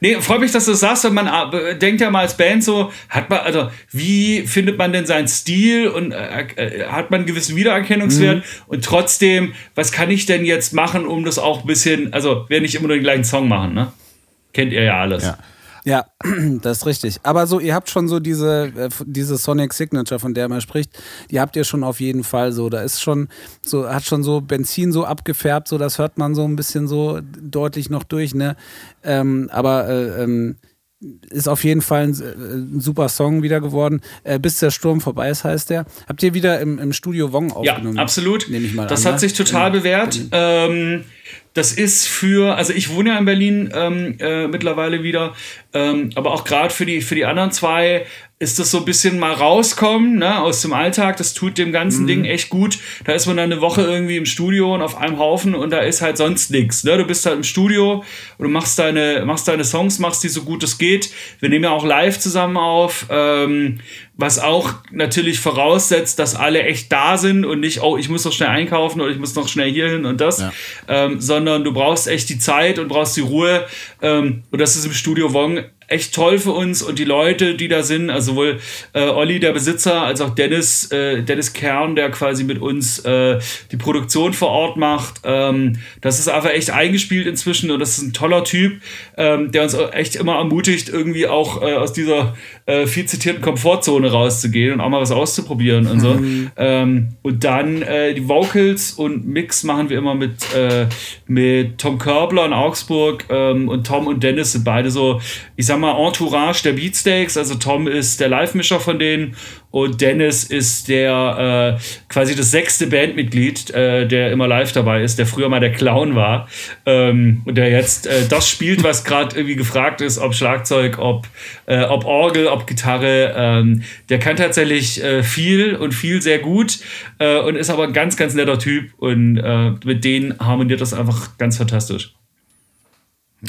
nee, freut mich, dass du das sagst. Und man äh, denkt ja mal als Band so, hat man, also, wie findet man denn seinen Stil und äh, äh, hat man einen gewissen Wiedererkennungswert? Mhm. Und trotzdem, was kann ich denn jetzt machen, um das auch ein bisschen, also, wir nicht immer nur den gleichen Song machen, ne? Kennt ihr ja alles. Ja. Ja, das ist richtig. Aber so, ihr habt schon so diese, äh, diese Sonic Signature, von der man spricht, die habt ihr schon auf jeden Fall so. Da ist schon, so, hat schon so Benzin so abgefärbt, so, das hört man so ein bisschen so deutlich noch durch, ne? Ähm, aber äh, ähm, ist auf jeden Fall ein, äh, ein super Song wieder geworden. Äh, Bis der Sturm vorbei ist, heißt der. Habt ihr wieder im, im Studio Wong Ja, aufgenommen? absolut. Nehme ich mal das an, hat ne? sich total bewährt. Ähm, das ist für, also ich wohne ja in Berlin ähm, äh, mittlerweile wieder, ähm, aber auch gerade für die, für die anderen zwei ist das so ein bisschen mal rauskommen ne, aus dem Alltag. Das tut dem ganzen Ding echt gut. Da ist man dann eine Woche irgendwie im Studio und auf einem Haufen und da ist halt sonst nichts. Ne? Du bist halt im Studio und du machst deine, machst deine Songs, machst die so gut es geht. Wir nehmen ja auch live zusammen auf. Ähm, was auch natürlich voraussetzt, dass alle echt da sind und nicht, oh, ich muss noch schnell einkaufen oder ich muss noch schnell hierhin und das, Ja. ähm, sondern du brauchst echt die Zeit und brauchst die Ruhe. Ähm, und das ist im Studio Wong echt toll für uns und die Leute, die da sind, also sowohl äh, Olli, der Besitzer, als auch Dennis, äh, Dennis Kern, der quasi mit uns äh, die Produktion vor Ort macht. Ähm, das ist einfach echt eingespielt inzwischen und das ist ein toller Typ, ähm, der uns echt immer ermutigt, irgendwie auch äh, aus dieser äh, viel zitierten Komfortzone rauszugehen und auch mal was auszuprobieren und so. Ähm, und dann äh, die Vocals und Mix machen wir immer mit, äh, mit Tom Körbler in Augsburg ähm, und Tom und Dennis sind beide so, ich sag mal, Entourage der Beatsteaks. Also Tom ist der Live-Mischer von denen und Dennis ist der äh, quasi das sechste Bandmitglied, äh, der immer live dabei ist, der früher mal der Clown war ähm, und der jetzt äh, das spielt, was gerade irgendwie gefragt ist, ob Schlagzeug, ob, äh, ob Orgel, ob Gitarre. Ähm, der kann tatsächlich äh, viel und viel sehr gut äh, und ist aber ein ganz, ganz netter Typ und mit denen harmoniert das einfach ganz fantastisch.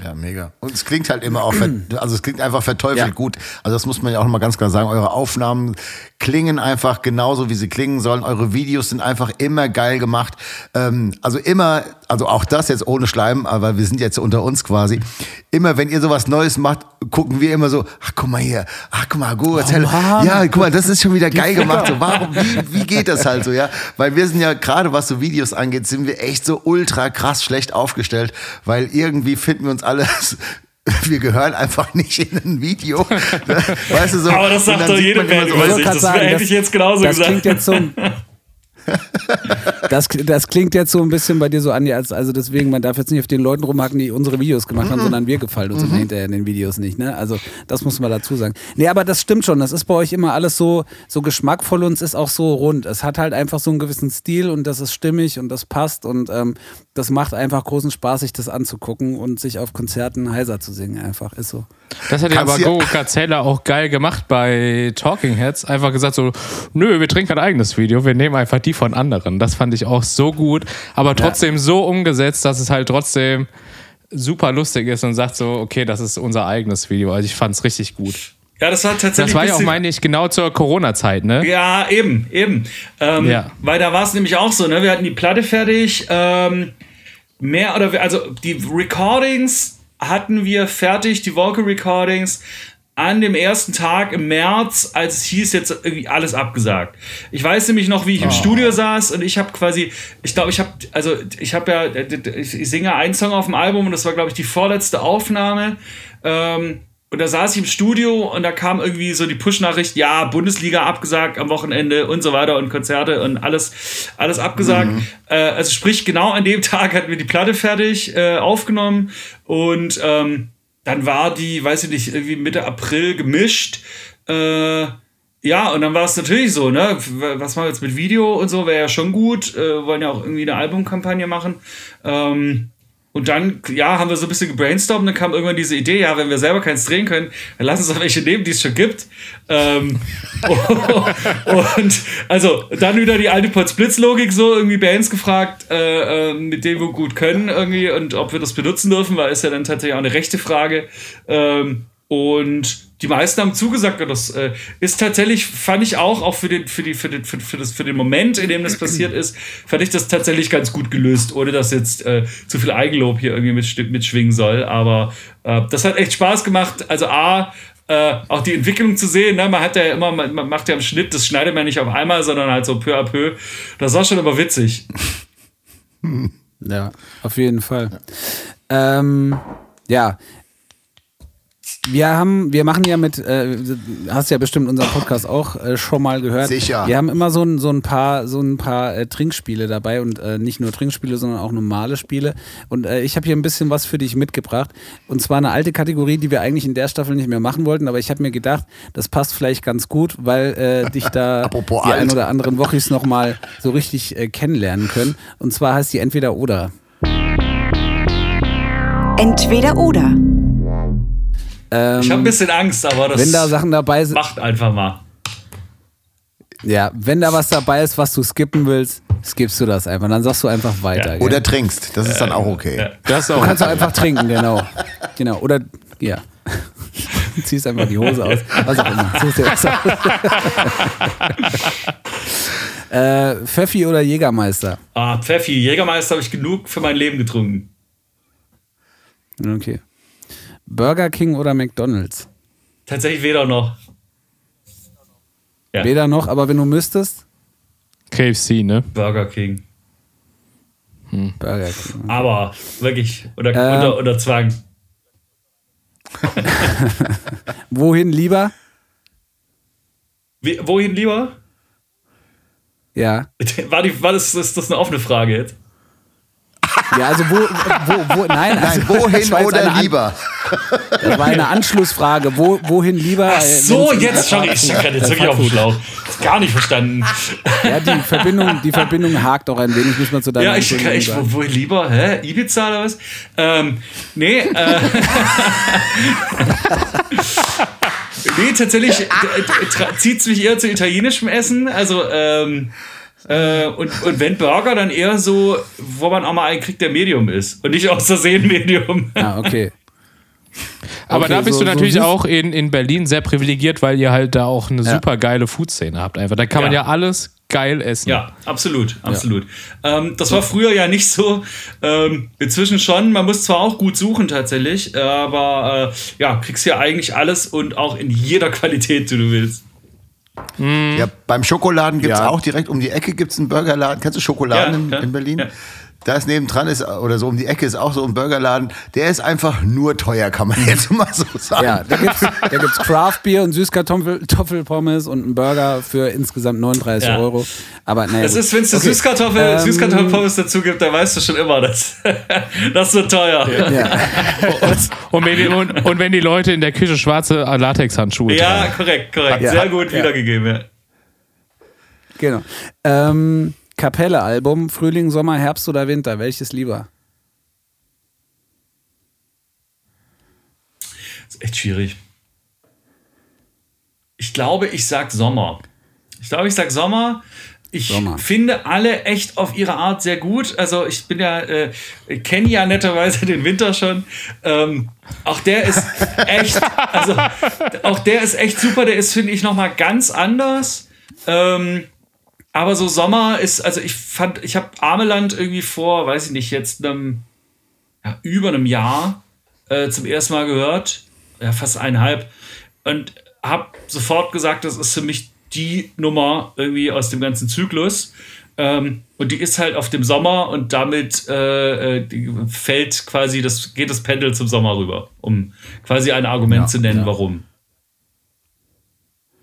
Ja, mega. Und es klingt halt immer auch, also es klingt einfach verteufelt Ja. gut. Also das muss man ja auch nochmal ganz klar sagen. Eure Aufnahmen klingen einfach genauso, wie sie klingen sollen. Eure Videos sind einfach immer geil gemacht. Ähm, also immer, also auch das jetzt ohne Schleim, aber wir sind jetzt unter uns quasi. Immer wenn ihr sowas Neues macht, gucken wir immer so, ach guck mal hier, ach guck mal, gut, erzähl. Mann. ja, guck mal, das ist schon wieder geil gemacht. So, warum, wie, wie geht das halt so, ja? Weil wir sind ja gerade, was so Videos angeht, sind wir echt so ultra krass schlecht aufgestellt, weil irgendwie finden wir uns alles. Wir gehören einfach nicht in ein Video. Weißt du so? Aber das sagt doch sieht jede man immer Band so, über Ich sich. Das sagen, hätte ich jetzt genauso das gesagt. klingt jetzt so. Das, das klingt jetzt so ein bisschen bei dir so an, als, also deswegen, man darf jetzt nicht auf den Leuten rumhacken, die unsere Videos gemacht haben, sondern wir gefallen uns immer hinterher in den Videos nicht. Ne? Also das muss man dazu sagen. Nee, aber das stimmt schon. Das ist bei euch immer alles so, so geschmackvoll und es ist auch so rund. Es hat halt einfach so einen gewissen Stil und das ist stimmig und das passt und ähm, das macht einfach großen Spaß, sich das anzugucken und sich auf Konzerten heiser zu singen. Einfach ist so. Das hat ja aber Gogo Gazella auch geil gemacht bei Talking Heads. Einfach gesagt so, nö, wir trinken kein eigenes Video, wir nehmen einfach die von anderen. Das fand ich auch so gut, aber trotzdem so umgesetzt, dass es halt trotzdem super lustig ist und sagt so, okay, das ist unser eigenes Video. Also ich fand es richtig gut. Ja, das war tatsächlich. Das war ja auch, meine ich, genau zur Corona-Zeit, ne? Ja, eben, eben. Ähm, Ja. Weil da war es nämlich auch so, ne? Wir hatten die Platte fertig. Ähm, mehr oder also die Recordings hatten wir fertig, die Vocal Recordings an dem ersten Tag im März, als es hieß, jetzt irgendwie alles abgesagt. Ich weiß nämlich noch, wie ich im Studio saß und ich habe quasi, ich glaube, ich habe, also ich habe ja, ich, singe einen Song auf dem Album und das war, glaube ich, die vorletzte Aufnahme. Ähm, und da saß ich im Studio und da kam irgendwie so die Push-Nachricht, ja, Bundesliga abgesagt am Wochenende und so weiter und Konzerte und alles, alles abgesagt. Äh, also sprich, genau an dem Tag hatten wir die Platte fertig äh, aufgenommen und ähm, dann war die, weiß ich nicht, irgendwie Mitte April gemischt. Äh, ja, und dann war es natürlich so, ne? Was machen wir jetzt mit Video und so, wäre ja schon gut. Äh, wollen ja auch irgendwie eine Albumkampagne machen. Ähm, und dann, ja, haben wir so ein bisschen gebrainstormt und dann kam irgendwann diese Idee, ja, wenn wir selber keins drehen können, dann lass uns doch welche nehmen, die es schon gibt. Ähm, und also dann wieder die alte Potsblitz-Logik so, irgendwie Bands gefragt, äh, äh, mit denen wir gut können irgendwie und ob wir das benutzen dürfen, weil ist ja dann tatsächlich auch eine rechte Frage. Ähm, und die meisten haben zugesagt und das äh, ist tatsächlich, fand ich auch, auch für den, für die, für den, für, für, das, für den Moment, in dem das passiert ist, fand ich das tatsächlich ganz gut gelöst, ohne dass jetzt äh, zu viel Eigenlob hier irgendwie mit, mitschwingen soll. Aber äh, das hat echt Spaß gemacht. Also A, äh, auch die Entwicklung zu sehen. Ne? Man hat ja immer, man, man macht ja im Schnitt, das schneidet man nicht auf einmal, sondern halt so peu à peu. Das war schon immer witzig. Ja, auf jeden Fall. Ähm, ja. Wir haben, wir machen ja mit, äh, hast ja bestimmt unseren Podcast auch äh, schon mal gehört. Sicher. Wir haben immer so ein, so ein paar, so ein paar äh, Trinkspiele dabei und äh, nicht nur Trinkspiele, sondern auch normale Spiele. Und äh, ich habe hier ein bisschen was für dich mitgebracht. Und zwar eine alte Kategorie, die wir eigentlich in der Staffel nicht mehr machen wollten, aber ich habe mir gedacht, das passt vielleicht ganz gut, weil äh, dich da Apropos die alt. ein oder anderen Wochis nochmal so richtig äh, kennenlernen können. Und zwar heißt die entweder oder. Entweder oder. Ähm, Ich habe ein bisschen Angst, aber das wenn da Sachen dabei sind, macht einfach mal. ja, wenn da was dabei ist, was du skippen willst, skippst du das einfach. Dann sagst du einfach weiter. gell? Oder trinkst. Das ist dann auch okay. ja. Das du auch. kannst auch einfach trinken, genau. Genau. Oder ja. Ziehst einfach die Hose aus. Was auch immer. Suchst dir was aus. äh, Pfeffi oder Jägermeister? Ah, Pfeffi, Jägermeister habe ich genug für mein Leben getrunken. Okay. Burger King oder McDonalds? Tatsächlich weder noch. Ja. Weder noch, aber wenn du müsstest, KFC, ne? Burger King. Burger King. Aber wirklich, unter, Ähm. unter, unter Zwang. Wohin lieber? Wie, wohin lieber? Ja. War, die, war das, ist das eine offene Frage jetzt? Ja, also wo, wo, wo nein, also, Nein, wohin oder An- lieber? Das war eine Anschlussfrage. Wo, wohin lieber? Ach äh, so, jetzt, sorry, ich gerade jetzt wirklich auf dem Schlauch. Gar nicht verstanden. Ja, die Verbindung, die Verbindung hakt auch ein wenig, muss man zu deiner Ja, ich, ich wo, wohin lieber? Hä? Ibiza oder was? Ähm, nee, äh, nee, tatsächlich äh, zieht es mich eher zu italienischem Essen. Also, ähm, äh, und, und wenn Burger, dann eher so, wo man auch mal einen kriegt, der Medium ist. Und nicht aus Versehen Medium. Ah, okay. Aber Okay, da bist so- du natürlich so auch in, in Berlin sehr privilegiert, weil ihr halt da auch eine super geile Food-Szene habt. Einfach. Da kann man Ja. ja alles geil essen. Ja, absolut, absolut. Ähm, das war früher ja nicht so. Ähm, inzwischen schon. Man muss zwar auch gut suchen tatsächlich, aber äh, ja, kriegst ja eigentlich alles und auch in jeder Qualität, die du willst. Ja, beim Schokoladen gibt es Ja. auch direkt um die Ecke gibt's einen Burgerladen. Kennst du Schokoladen Ja, in, ja, in Berlin? Ja. Da ist nebendran ist, oder so um die Ecke ist auch so ein Burgerladen. Der ist einfach nur teuer, kann man jetzt mal so sagen. Ja, da gibt's, da gibt's Craft Beer und Süßkartoffelpommes und einen Burger für insgesamt 39 Ja. Euro. Aber naja. Es ist, wenn es Okay. Süßkartoffel, Ähm, Süßkartoffelpommes dazu gibt, dann weißt du schon immer, dass das wird teuer. Ja, Und, wenn die, und, und wenn die Leute in der Küche schwarze Latexhandschuhe tragen. korrekt, korrekt. Ja. Sehr gut Ja. wiedergegeben, ja. Genau. Ähm, Kapelle-Album, Frühling, Sommer, Herbst oder Winter, welches lieber? ist echt schwierig. Ich glaube, ich sag Sommer. Ich glaube, ich sag Sommer. Ich Sommer. finde alle echt auf ihre Art sehr gut. Also ich bin ja, äh, kenne ja netterweise den Winter schon. Ähm, auch der ist echt, also auch der ist echt super. Der ist, finde ich, nochmal ganz anders. Ähm, aber so Sommer ist, also ich fand, ich habe Ameland irgendwie vor, weiß ich nicht, jetzt einem, ja, über einem Jahr äh, zum ersten Mal gehört, ja, fast eineinhalb, und habe sofort gesagt, das ist für mich die Nummer irgendwie aus dem ganzen Zyklus. Ähm, und die ist halt auf dem Sommer und damit äh, äh, fällt quasi, das geht das Pendel zum Sommer rüber, um quasi ein Argument Ja, zu nennen, ja. warum.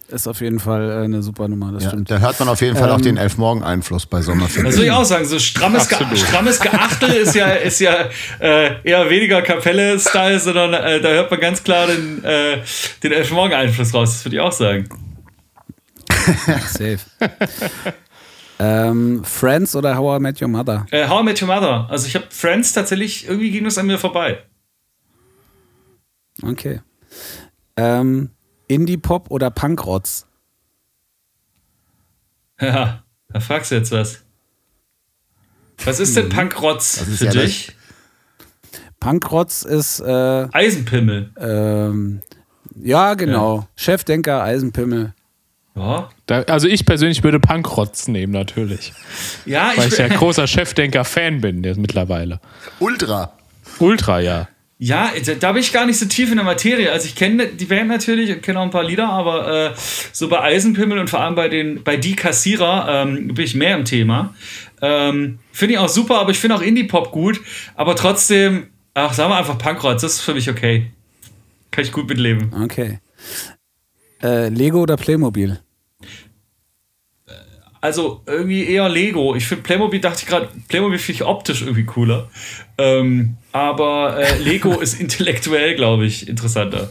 Ist auf jeden Fall äh, eine super Nummer, das Ja, stimmt. da hört man auf jeden Fall auch den Elfmorgen-Einfluss bei Sommer. finde Das würde ich auch sagen, so strammes, Ge strammes Geachtel ist ja, ist ja äh, eher weniger Kapelle-Style, sondern äh, da hört man ganz klar den, äh, den Elfmorgen-Einfluss raus. Das würde ich auch sagen. Safe. ähm, Friends oder How I Met Your Mother? Äh, How I Met Your Mother. Also ich habe Friends tatsächlich, irgendwie ging das an mir vorbei. Okay. Ähm, Indie-Pop oder Punkrotz? Ja, da fragst du jetzt was. Was ist denn Punkrotz ist für ja dich? Punkrotz ist, äh, Eisenpimmel. ähm, ja, genau. Chefdenker, Eisenpimmel. Ja, Da, also ich persönlich würde Punkrotz nehmen, natürlich. ja Weil ich, ich ja großer Chefdenker-Fan bin jetzt mittlerweile. Ultra. Ultra, ja. Ja, da, bin ich gar nicht so tief in der Materie. Also ich kenne die Band natürlich und kenne auch ein paar Lieder, aber äh, so bei Eisenpimmel und vor allem bei den bei die Kassierer ähm, bin ich mehr im Thema. Ähm, finde ich auch super, aber ich finde auch Indie-Pop gut. Aber trotzdem, ach, sagen wir einfach Punkrock, das ist für mich okay. Kann ich gut mitleben. Okay. Äh, Lego oder Playmobil? Also irgendwie eher Lego. Ich finde Playmobil, dachte ich gerade, Playmobil finde ich optisch irgendwie cooler. Ähm, aber äh, Lego ist intellektuell, glaube ich, interessanter.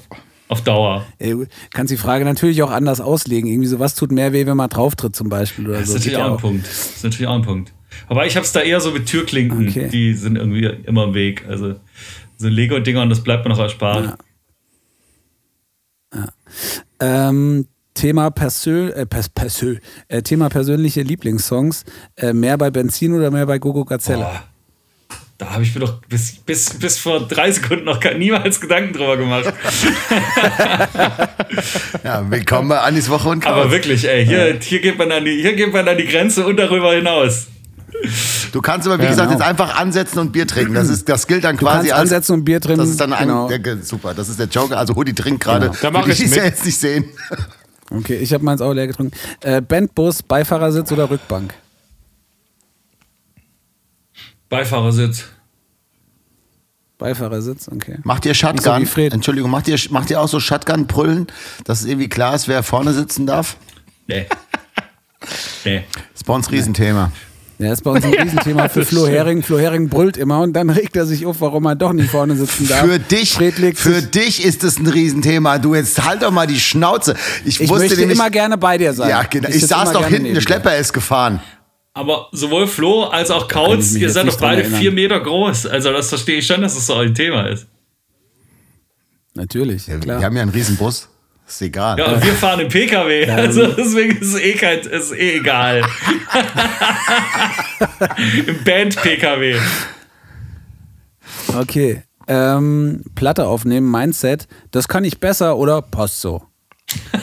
Auf Dauer. Ey, du kannst die Frage natürlich auch anders auslegen. Irgendwie so, was tut mehr weh, wenn man drauftritt zum Beispiel oder Das ist so. natürlich Geht ja auch ein Punkt. Das ist natürlich auch ein Punkt. Aber ich habe es da eher so mit Türklinken, Okay. die sind irgendwie immer im Weg. Also so Lego-Dinger und das bleibt mir noch erspart. Ja. Ähm, Thema, Persö äh, Pers Persö äh, Thema persönliche Lieblingssongs. Äh, mehr bei Benzin oder mehr bei Gogo Gazelle? Boah, da habe ich mir doch bis, bis, bis vor drei Sekunden noch niemals Gedanken drüber gemacht. Ja, willkommen bei Anis Woche und Aber Chaos. wirklich, ey, hier, hier, geht man an die, hier geht man an die Grenze und darüber hinaus. Du kannst aber, wie gesagt, genau. jetzt einfach ansetzen und Bier trinken. Das, ist, das gilt dann Du quasi als. ansetzen und Bier trinken. Das ist dann ein. genau. Der, super, das ist der Joker. Also, Hoodie trinkt gerade. Genau. Da mach Will ich es ja mit. jetzt nicht sehen. Okay, ich habe meins auch leer getrunken. Äh, Bandbus, Beifahrersitz oder Rückbank? Beifahrersitz. Beifahrersitz, okay. Macht ihr so Shotgun? Fred. Entschuldigung, macht ihr, macht ihr auch so Shotgun-Brüllen, dass es irgendwie klar ist, wer vorne sitzen darf? Nee. Nee. Das ist bei uns ein Riesenthema. Ja, ist bei uns ein Riesenthema für Flo Hering. Flo Hering brüllt immer und dann regt er sich auf, warum er doch nicht vorne sitzen darf. Für dich, für dich ist es ein Riesenthema. Du jetzt halt doch mal die Schnauze. Ich, ich wusste möchte nämlich, immer gerne bei dir sein. ja, genau. Ich, sitze saß doch hinten, der. Schlepper ist gefahren. Aber sowohl Flo als auch ich Kautz, ihr seid doch beide vier Meter groß. Also das verstehe ich schon, dass es so ein Thema ist. Natürlich, Ja, klar. Wir haben ja einen Riesenbus. Ist egal. Ja, und wir fahren im PKW. Also deswegen ist es eh, kein, ist eh egal. Im Band-PKW. Okay. Ähm, Platte aufnehmen, Mindset, das kann ich besser oder passt so?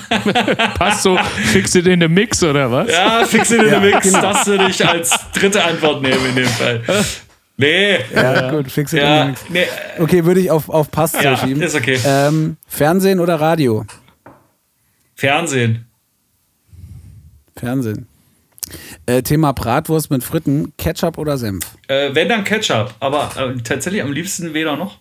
Passt so, fix it in the mix oder was? Ja, fix it in the mix. genau. Das würde ich als dritte Antwort nehmen in dem Fall. Nee. Ja, gut, fix it in the Ja, mix. nee. Okay, würde ich auf, auf passt so Ja, schieben. ist okay. Ähm, Fernsehen oder Radio? Fernsehen. Fernsehen. Äh, Thema Bratwurst mit Fritten, Ketchup oder Senf? Äh, wenn dann Ketchup, aber äh, tatsächlich am liebsten weder noch.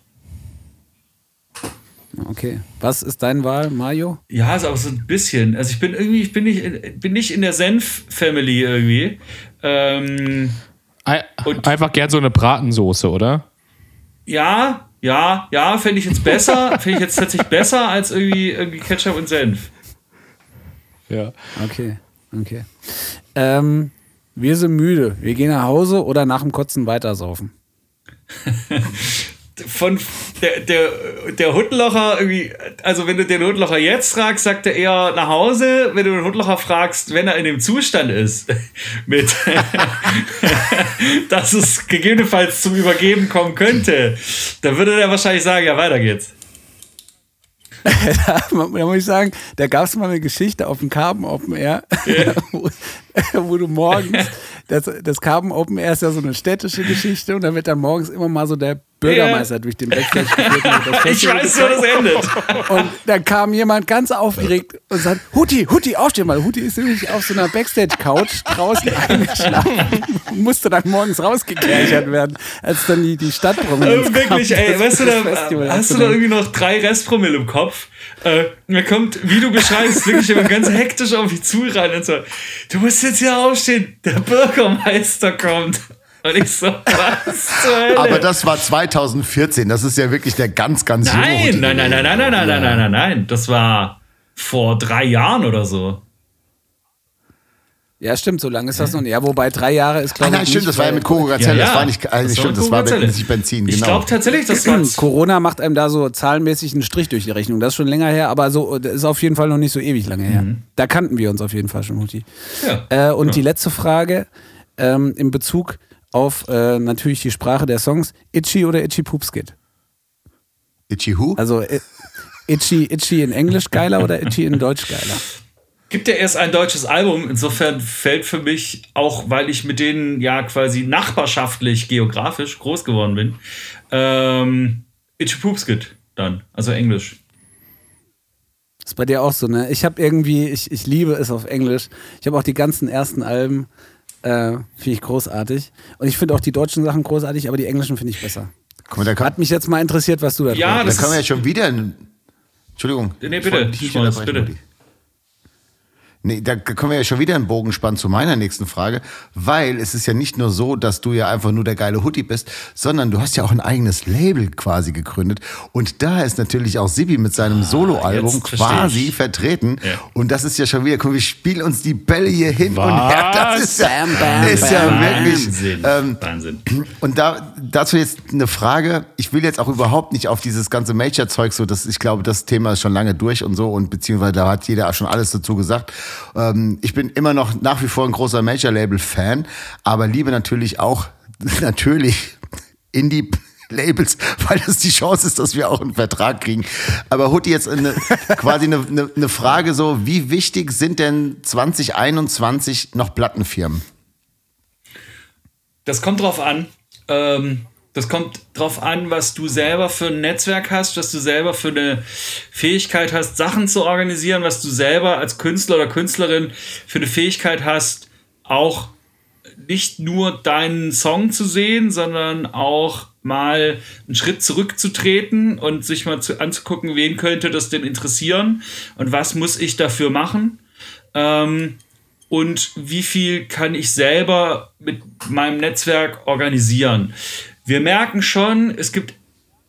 Okay. Was ist deine Wahl, Mario? Ja, ist aber so ein bisschen. Also ich bin irgendwie, ich bin nicht, in- bin nicht in der Senf-Family irgendwie. Ähm, Ei- Und- Einfach gern so eine Bratensoße, oder? ja, ja, ja, fände ich jetzt besser, fände ich jetzt tatsächlich besser als irgendwie, irgendwie Ketchup und Senf. Ja. Okay, okay. Ähm, wir sind müde. Wir gehen nach Hause oder nach dem Kotzen weitersaufen? Von der, der, der Hundlocher irgendwie, also wenn du den Hundlocher jetzt fragst, sagt er eher nach Hause. Wenn du den Hundlocher fragst, wenn er in dem Zustand ist, mit, dass es gegebenenfalls zum Übergeben kommen könnte, dann würde der wahrscheinlich sagen, ja, weiter geht's. da muss ich sagen, da gab es mal eine Geschichte auf dem Carbon Open Air, wo, wo du morgens, das, das Carbon Open Air ist ja so eine städtische Geschichte und da wird dann morgens immer mal so der Bürgermeister durch den Backstage geführt. Ich weiß, wo das endet. Und dann kam jemand ganz aufgeregt und sagt, Huti, Huti, aufstehen mal. Huti ist nämlich auf so einer Backstage-Couch draußen eingeschlafen und musste dann morgens rausgekerchert werden, als dann die, die Stadtprominenz Also wirklich, kam, ey, weißt du, da Festival hast du da irgendwie noch drei Restpromille im Kopf. Äh, mir kommt, wie du beschreibst, wirklich immer ganz hektisch auf mich zu rein und so, du musst jetzt hier aufstehen, der Bürgermeister kommt. Und ich so, was zur Hölle? Aber das war 2014. Das ist ja wirklich der ganz, ganz junge nein, Hut. nein, nein, nein, nein, nein, nein, nein, nein, nein, nein, das war vor drei Jahren oder so. Ja, stimmt, so lange ist das noch nicht. Ja, wobei drei Jahre ist, Ah, glaube ich. nein, stimmt, nicht, das war ja mit Koro Gazelle. Ja, Das ja. war nicht, also Das war stimmt, mit das war nicht Benzin, Ich genau. glaube tatsächlich, das war. Corona macht einem da so zahlenmäßig einen Strich durch die Rechnung. Das ist schon länger her, aber so das ist auf jeden Fall noch nicht so ewig lange her. Da kannten wir uns auf jeden Fall schon, Huti. Ja. Äh, und die letzte Frage ähm, in Bezug auf äh, natürlich die Sprache der Songs: Itchy oder Itchy Poopskit? Itchy Who? Also Itchy, Itchy in Englisch geiler oder Itchy in Deutsch geiler? Gibt ja erst ein deutsches Album, insofern fällt für mich, auch weil ich mit denen ja quasi nachbarschaftlich, geografisch groß geworden bin, ähm, Itchy Poopskit dann, also Englisch. Ist bei dir auch so, ne? Ich habe irgendwie, ich, ich liebe es auf Englisch. Ich habe auch die ganzen ersten Alben, äh, finde ich großartig. Und ich finde auch die deutschen Sachen großartig, aber die englischen finde ich besser. Guck mal, da kann, Hat mich jetzt mal interessiert, was du da Ja, das da können wir ja schon wieder. Entschuldigung. Nee, bitte, Schmolz, bitte. Nee, da können wir ja schon wieder einen Bogen spannen zu meiner nächsten Frage, weil es ist ja nicht nur so, dass du ja einfach nur der geile Hutti bist, sondern du hast ja auch ein eigenes Label quasi gegründet und da ist natürlich auch Sibi mit seinem Soloalbum Ah, verstehe quasi ich. vertreten Ja. und das ist ja schon wieder, guck, wir spielen uns die Bälle hier hin und her, das ist ja, Bam, bam, ist ja bam. wirklich, Wahnsinn. ähm, Wahnsinn. und da, dazu jetzt eine Frage. Ich will jetzt auch überhaupt nicht auf dieses ganze Major-Zeug so, das, ich glaube, das Thema ist schon lange durch und so und beziehungsweise da hat jeder schon alles dazu gesagt. Ähm, ich bin immer noch nach wie vor ein großer Major-Label-Fan, aber liebe natürlich auch, natürlich, Indie- Labels, weil das die Chance ist, dass wir auch einen Vertrag kriegen. Aber Hutti, jetzt eine, quasi eine, eine, eine Frage so, wie wichtig sind denn 2021 noch Plattenfirmen? Das kommt drauf an. Ähm, das kommt drauf an, was du selber für ein Netzwerk hast, was du selber für eine Fähigkeit hast, Sachen zu organisieren, was du selber als Künstler oder Künstlerin für eine Fähigkeit hast, auch nicht nur deinen Song zu sehen, sondern auch mal einen Schritt zurückzutreten und sich mal zu, anzugucken, wen könnte das denn interessieren und was muss ich dafür machen. Ähm, und wie viel kann ich selber mit meinem Netzwerk organisieren. Wir merken schon, es gibt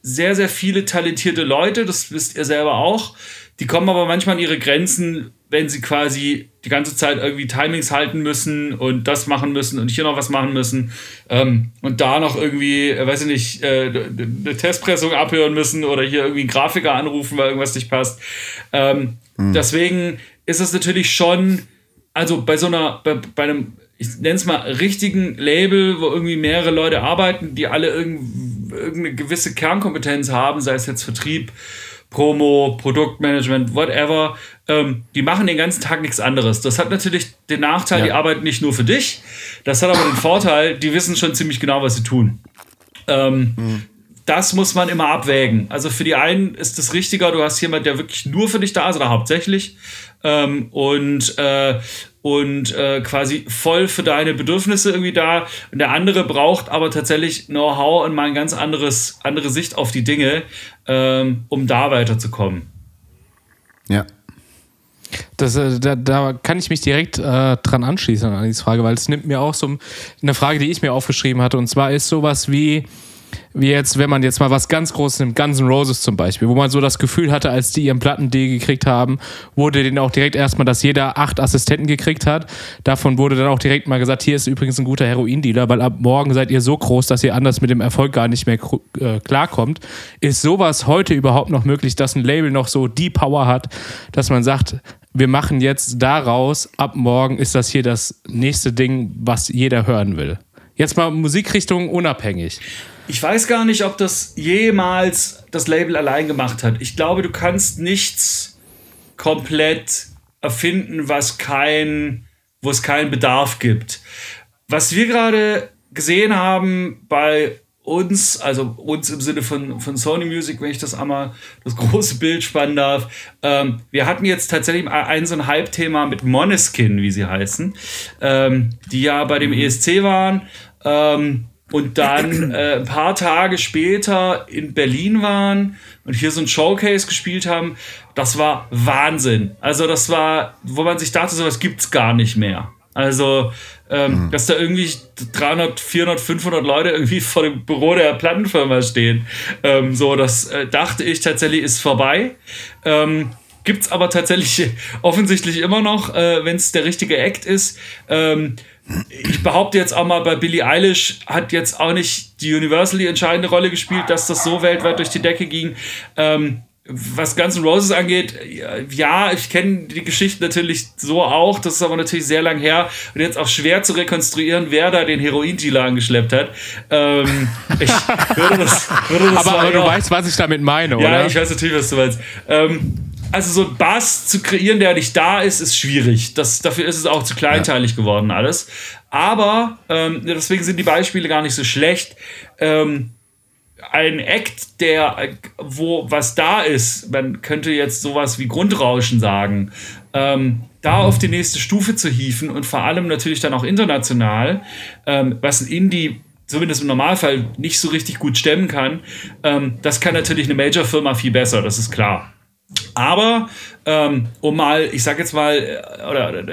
sehr, sehr viele talentierte Leute, das wisst ihr selber auch. Die kommen aber manchmal an ihre Grenzen, wenn sie quasi die ganze Zeit irgendwie Timings halten müssen und das machen müssen und hier noch was machen müssen ähm, und da noch irgendwie, äh, weiß ich nicht, äh, eine Testpressung abhören müssen oder hier irgendwie einen Grafiker anrufen, weil irgendwas nicht passt. Ähm, Deswegen ist es natürlich schon, also bei so einer, bei, bei einem, ich nenne es mal richtigen Label, wo irgendwie mehrere Leute arbeiten, die alle irgendeine gewisse Kernkompetenz haben, sei es jetzt Vertrieb, Promo, Produktmanagement, whatever, ähm, die machen den ganzen Tag nichts anderes. Das hat natürlich den Nachteil, Ja. die arbeiten nicht nur für dich. Das hat aber den Vorteil, die wissen schon ziemlich genau, was sie tun. Ähm, Das muss man immer abwägen. Also für die einen ist es richtiger, du hast jemand, der wirklich nur für dich da ist oder hauptsächlich ähm, und, äh, und äh, quasi voll für deine Bedürfnisse irgendwie da. Und der andere braucht aber tatsächlich Know-how und mal ein ganz anderes, andere Sicht auf die Dinge, ähm, um da weiterzukommen. Ja. Das, äh, da, da kann ich mich direkt äh, dran anschließen an diese Frage, weil es nimmt mir auch so eine Frage, die ich mir aufgeschrieben hatte. Und zwar ist sowas wie, wie jetzt, wenn man jetzt mal was ganz Großes nimmt, Guns N' Roses zum Beispiel, wo man so das Gefühl hatte, als die ihren Plattendeal gekriegt haben, wurde denen auch direkt erstmal, dass jeder acht Assistenten gekriegt hat. Davon wurde dann auch direkt mal gesagt, hier ist übrigens ein guter Heroindealer, weil ab morgen seid ihr so groß, dass ihr anders mit dem Erfolg gar nicht mehr äh, klarkommt. Ist sowas heute überhaupt noch möglich, dass ein Label noch so die Power hat, dass man sagt, wir machen jetzt daraus, ab morgen ist das hier das nächste Ding, was jeder hören will. Jetzt mal Musikrichtung unabhängig. Ich weiß gar nicht, ob das jemals das Label allein gemacht hat. Ich glaube, du kannst nichts komplett erfinden, was kein, wo es keinen Bedarf gibt. Was wir gerade gesehen haben bei uns, also uns im Sinne von, von Sony Music, wenn ich das einmal das große Bild spannen darf, ähm, wir hatten jetzt tatsächlich ein so ein Hype-Thema mit Moneskin, wie sie heißen, ähm, die ja bei dem ESC waren. Ähm, und dann äh, ein paar Tage später in Berlin waren und hier so ein Showcase gespielt haben, das war Wahnsinn. Also das war, wo man sich dachte, sowas gibt's gar nicht mehr. Also, ähm, dass da irgendwie 300, 400, 500 Leute irgendwie vor dem Büro der Plattenfirma stehen. Ähm, so, das äh, dachte ich tatsächlich ist vorbei. Ähm, gibt's aber tatsächlich offensichtlich immer noch, äh, wenn es der richtige Act ist. Ähm, ich behaupte jetzt auch mal, bei Billie Eilish hat jetzt auch nicht die Universal die entscheidende Rolle gespielt, dass das so weltweit durch die Decke ging. Ähm, was Guns N' Roses angeht, ja, ich kenne die Geschichte natürlich so auch, das ist aber natürlich sehr lang her und jetzt auch schwer zu rekonstruieren, wer da den Heroin-Dealer angeschleppt hat. Ähm, ich würde das, würde das Aber, aber du weißt, was ich damit meine, ja, oder? ich weiß natürlich, was du meinst. Ähm, also so einen Bass zu kreieren, der nicht da ist, ist schwierig. Das, dafür ist es auch zu kleinteilig geworden alles. Aber ähm, deswegen sind die Beispiele gar nicht so schlecht. Ähm, ein Act, der, wo was da ist, man könnte jetzt sowas wie Grundrauschen sagen, ähm, da auf die nächste Stufe zu hieven und vor allem natürlich dann auch international, ähm, was ein Indie zumindest im Normalfall nicht so richtig gut stemmen kann, ähm, das kann natürlich eine Major-Firma viel besser, das ist klar. Aber ähm, um mal, ich sag jetzt mal, äh, oder, oder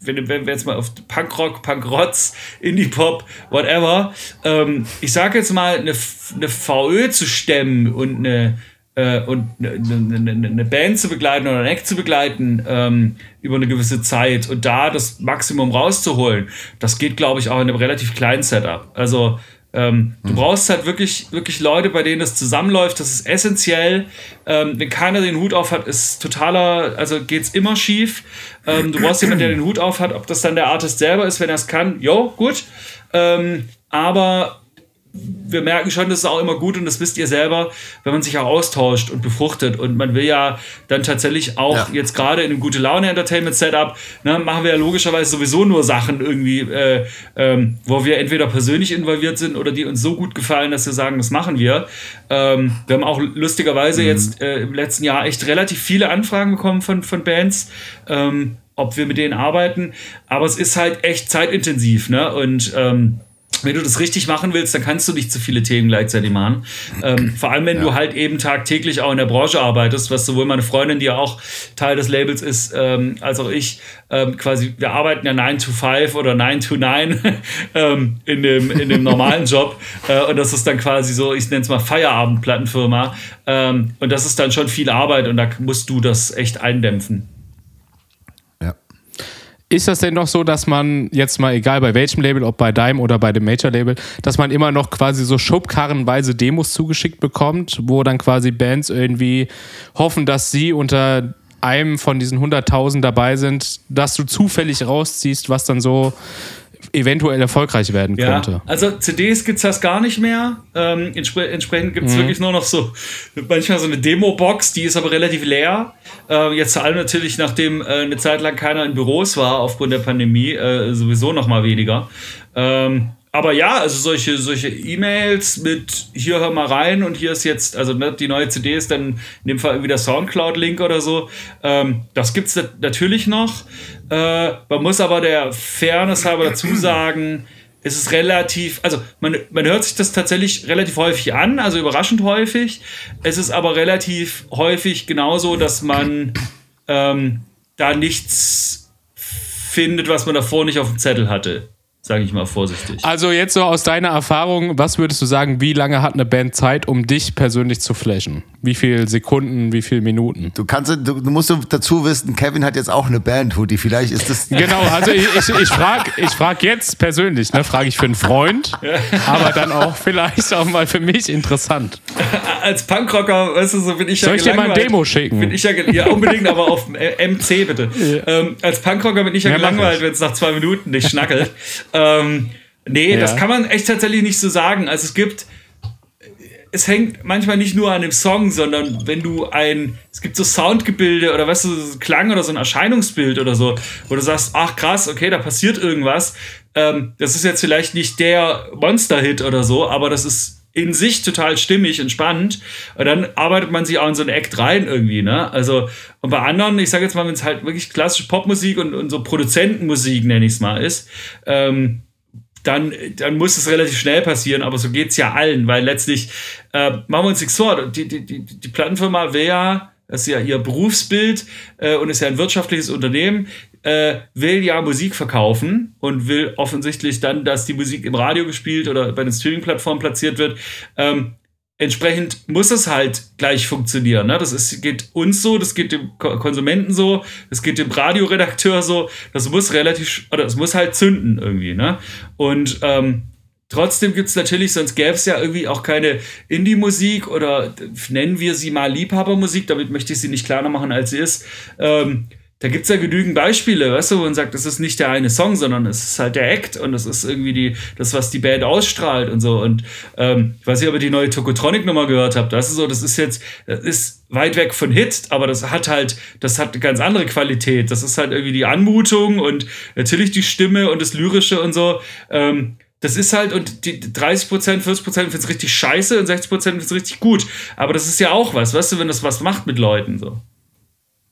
wenn, wenn wir jetzt mal auf Punkrock, Punkrotz, Indie-Pop, whatever, ähm, ich sag jetzt mal, eine, eine VÖ zu stemmen und eine äh, und eine, eine, eine- eine Band zu begleiten oder einen Act zu begleiten ähm, über eine gewisse Zeit und da das Maximum rauszuholen, das geht, glaube ich, auch in einem relativ kleinen Setup. Also ähm, du brauchst halt wirklich, wirklich Leute, bei denen das zusammenläuft. Das ist essentiell. Ähm, wenn keiner den Hut auf hat, ist totaler, also geht's immer schief. Ähm, du brauchst jemanden, der den Hut auf hat. Ob das dann der Artist selber ist, wenn er es kann, jo, gut. Ähm, aber wir merken schon, das ist auch immer gut und das wisst ihr selber, wenn man sich auch austauscht und befruchtet und man will ja dann tatsächlich auch Ja. jetzt gerade in einem gute Laune Entertainment Setup, ne, machen wir ja logischerweise sowieso nur Sachen irgendwie, äh, ähm, wo wir entweder persönlich involviert sind oder die uns so gut gefallen, dass wir sagen, das machen wir. Ähm, wir haben auch lustigerweise jetzt äh, im letzten Jahr echt relativ viele Anfragen bekommen von, von Bands. Ähm, ob wir mit denen arbeiten, aber es ist halt echt zeitintensiv, ne? Und ähm, wenn du das richtig machen willst, dann kannst du nicht zu viele Themen gleichzeitig machen. Ähm, vor allem, wenn du halt eben tagtäglich auch in der Branche arbeitest, was sowohl meine Freundin, die ja auch Teil des Labels ist, ähm, als auch ich, ähm, quasi, wir arbeiten ja 9 to 5 oder 9 to 9 ähm, in, dem, in dem normalen Job. Äh, und das ist dann quasi so, ich nenne es mal Feierabendplattenfirma. Ähm, und das ist dann schon viel Arbeit und da musst du das echt eindämpfen. Ist das denn noch so, dass man jetzt mal, egal bei welchem Label, ob bei deinem oder bei dem Major-Label, dass man immer noch quasi so schubkarrenweise Demos zugeschickt bekommt, wo dann quasi Bands irgendwie hoffen, dass sie unter einem von diesen 100.000 dabei sind, dass du zufällig rausziehst, was dann so eventuell erfolgreich werden Ja, könnte. also CDs gibt es das gar nicht mehr. Ähm, entspre entsprechend gibt es wirklich nur noch so manchmal so eine Demo-Box, die ist aber relativ leer. Äh, jetzt vor allem natürlich, nachdem äh, eine Zeit lang keiner in Büros war aufgrund der Pandemie, äh, sowieso noch mal weniger. Ähm, aber ja, also solche, solche E-Mails mit hier hör mal rein und hier ist jetzt, also ne, die neue CD ist dann in dem Fall irgendwie der Soundcloud-Link oder so. Ähm, das gibt es natürlich noch. Äh, man muss aber der Fairness halber dazu sagen, es ist relativ, also man, man hört sich das tatsächlich relativ häufig an, also überraschend häufig. Es ist aber relativ häufig genauso, dass man ähm, da nichts findet, was man davor nicht auf dem Zettel hatte. Sage ich mal vorsichtig. Also jetzt so aus deiner Erfahrung, was würdest du sagen, wie lange hat eine Band Zeit, um dich persönlich zu flashen? Wie viele Sekunden, wie viele Minuten? Du kannst, du, du musst dazu wissen, Kevin hat jetzt auch eine Band, Hoodie. Vielleicht ist das. Genau, also ich, ich, ich frage ich frag jetzt persönlich, ne, frage ich für einen Freund, aber dann auch vielleicht auch mal für mich interessant. Als Punkrocker, weißt du, so bin ich Soll ja ich dir mal ein. Demo schicken? Bin ich ja, ja unbedingt, aber auf äh, MC bitte. Ähm, als Punkrocker bin ich ja, Ja, gelangweilt, wenn es nach zwei Minuten nicht schnackelt. ähm, nee, Ja. das kann man echt tatsächlich nicht so sagen. Also es gibt, es hängt manchmal nicht nur an dem Song, sondern wenn du ein, es gibt so Soundgebilde oder weißt du, so Klang oder so ein Erscheinungsbild oder so, wo du sagst, ach krass, okay, da passiert irgendwas. Ähm, das ist jetzt vielleicht nicht der Monster-Hit oder so, aber das ist in sich total stimmig und spannend. Und dann arbeitet man sich auch in so einen Act rein irgendwie, ne? Also, und bei anderen, ich sage jetzt mal, wenn es halt wirklich klassische Popmusik und, und so Produzentenmusik, nenne ich es mal, ist, ähm, dann, dann muss es relativ schnell passieren, aber so geht es ja allen, weil letztlich, äh, machen wir uns nichts vor, die, die, die, die Plattenfirma will ja, das ist ja ihr Berufsbild äh, und ist ja ein wirtschaftliches Unternehmen, äh, will ja Musik verkaufen und will offensichtlich dann, dass die Musik im Radio gespielt oder bei den Streaming-Plattformen platziert wird. Ähm, entsprechend muss es halt gleich funktionieren. Ne? Das ist, geht uns so, das geht dem Ko- Konsumenten so, das geht dem Radioredakteur so. Das muss relativ, oder es muss halt zünden irgendwie. Ne? Und ähm, trotzdem gibt es natürlich, sonst gäbe es ja irgendwie auch keine Indie-Musik oder nennen wir sie mal Liebhabermusik, damit möchte ich sie nicht kleiner machen, als sie ist. Ähm, da gibt es ja genügend Beispiele, weißt du, wo man sagt, das ist nicht der eine Song, sondern es ist halt der Act und das ist irgendwie die, das, was die Band ausstrahlt und so. Und ähm, ich weiß nicht, ob ihr die neue Tokotronic-Nummer gehört habt. Das ist so, das ist jetzt, das ist weit weg von Hit, aber das hat halt, das hat eine ganz andere Qualität. Das ist halt irgendwie die Anmutung und natürlich die Stimme und das Lyrische und so. Ähm, das ist halt, und die 30%, 40% finden es richtig scheiße und 60% finden es richtig gut. Aber das ist ja auch was, weißt du, wenn das was macht mit Leuten so.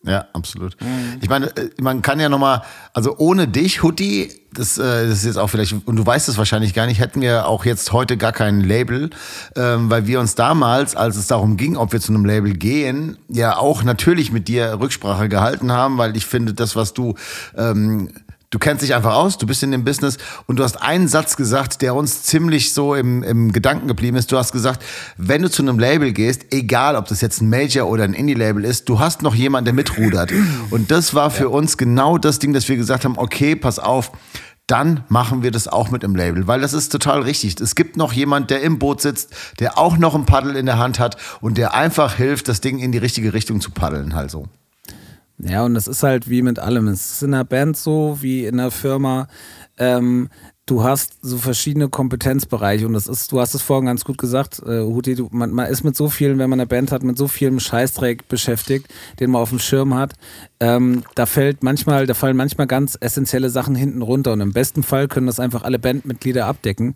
Ja, absolut. Ich meine, äh, man kann ja nochmal, also ohne dich, Hutti, das, äh, das ist jetzt auch vielleicht, und du weißt es wahrscheinlich gar nicht, hätten wir auch jetzt heute gar kein Label, ähm, weil wir uns damals, als es darum ging, ob wir zu einem Label gehen, ja auch natürlich mit dir Rücksprache gehalten haben, weil ich finde, das, was du ähm, Du kennst dich einfach aus, du bist in dem Business und du hast einen Satz gesagt, der uns ziemlich so im, im Gedanken geblieben ist. Du hast gesagt, wenn du zu einem Label gehst, egal ob das jetzt ein Major oder ein Indie-Label ist, du hast noch jemanden, der mitrudert. Und das war für uns genau das Ding, dass wir gesagt haben, okay, pass auf, dann machen wir das auch mit im Label, weil das ist total richtig. Es gibt noch jemand, der im Boot sitzt, der auch noch ein Paddel in der Hand hat und der einfach hilft, das Ding in die richtige Richtung zu paddeln, halt so. Ja, und das ist halt wie mit allem. Es ist in einer Band so, wie in einer Firma. Ähm, du hast so verschiedene Kompetenzbereiche und das ist, du hast es vorhin ganz gut gesagt, äh, Huti, du, man, man ist mit so vielen, wenn man eine Band hat, mit so vielem Scheißdreck beschäftigt, den man auf dem Schirm hat. Ähm, da fällt manchmal, da fallen manchmal ganz essentielle Sachen hinten runter und im besten Fall können das einfach alle Bandmitglieder abdecken.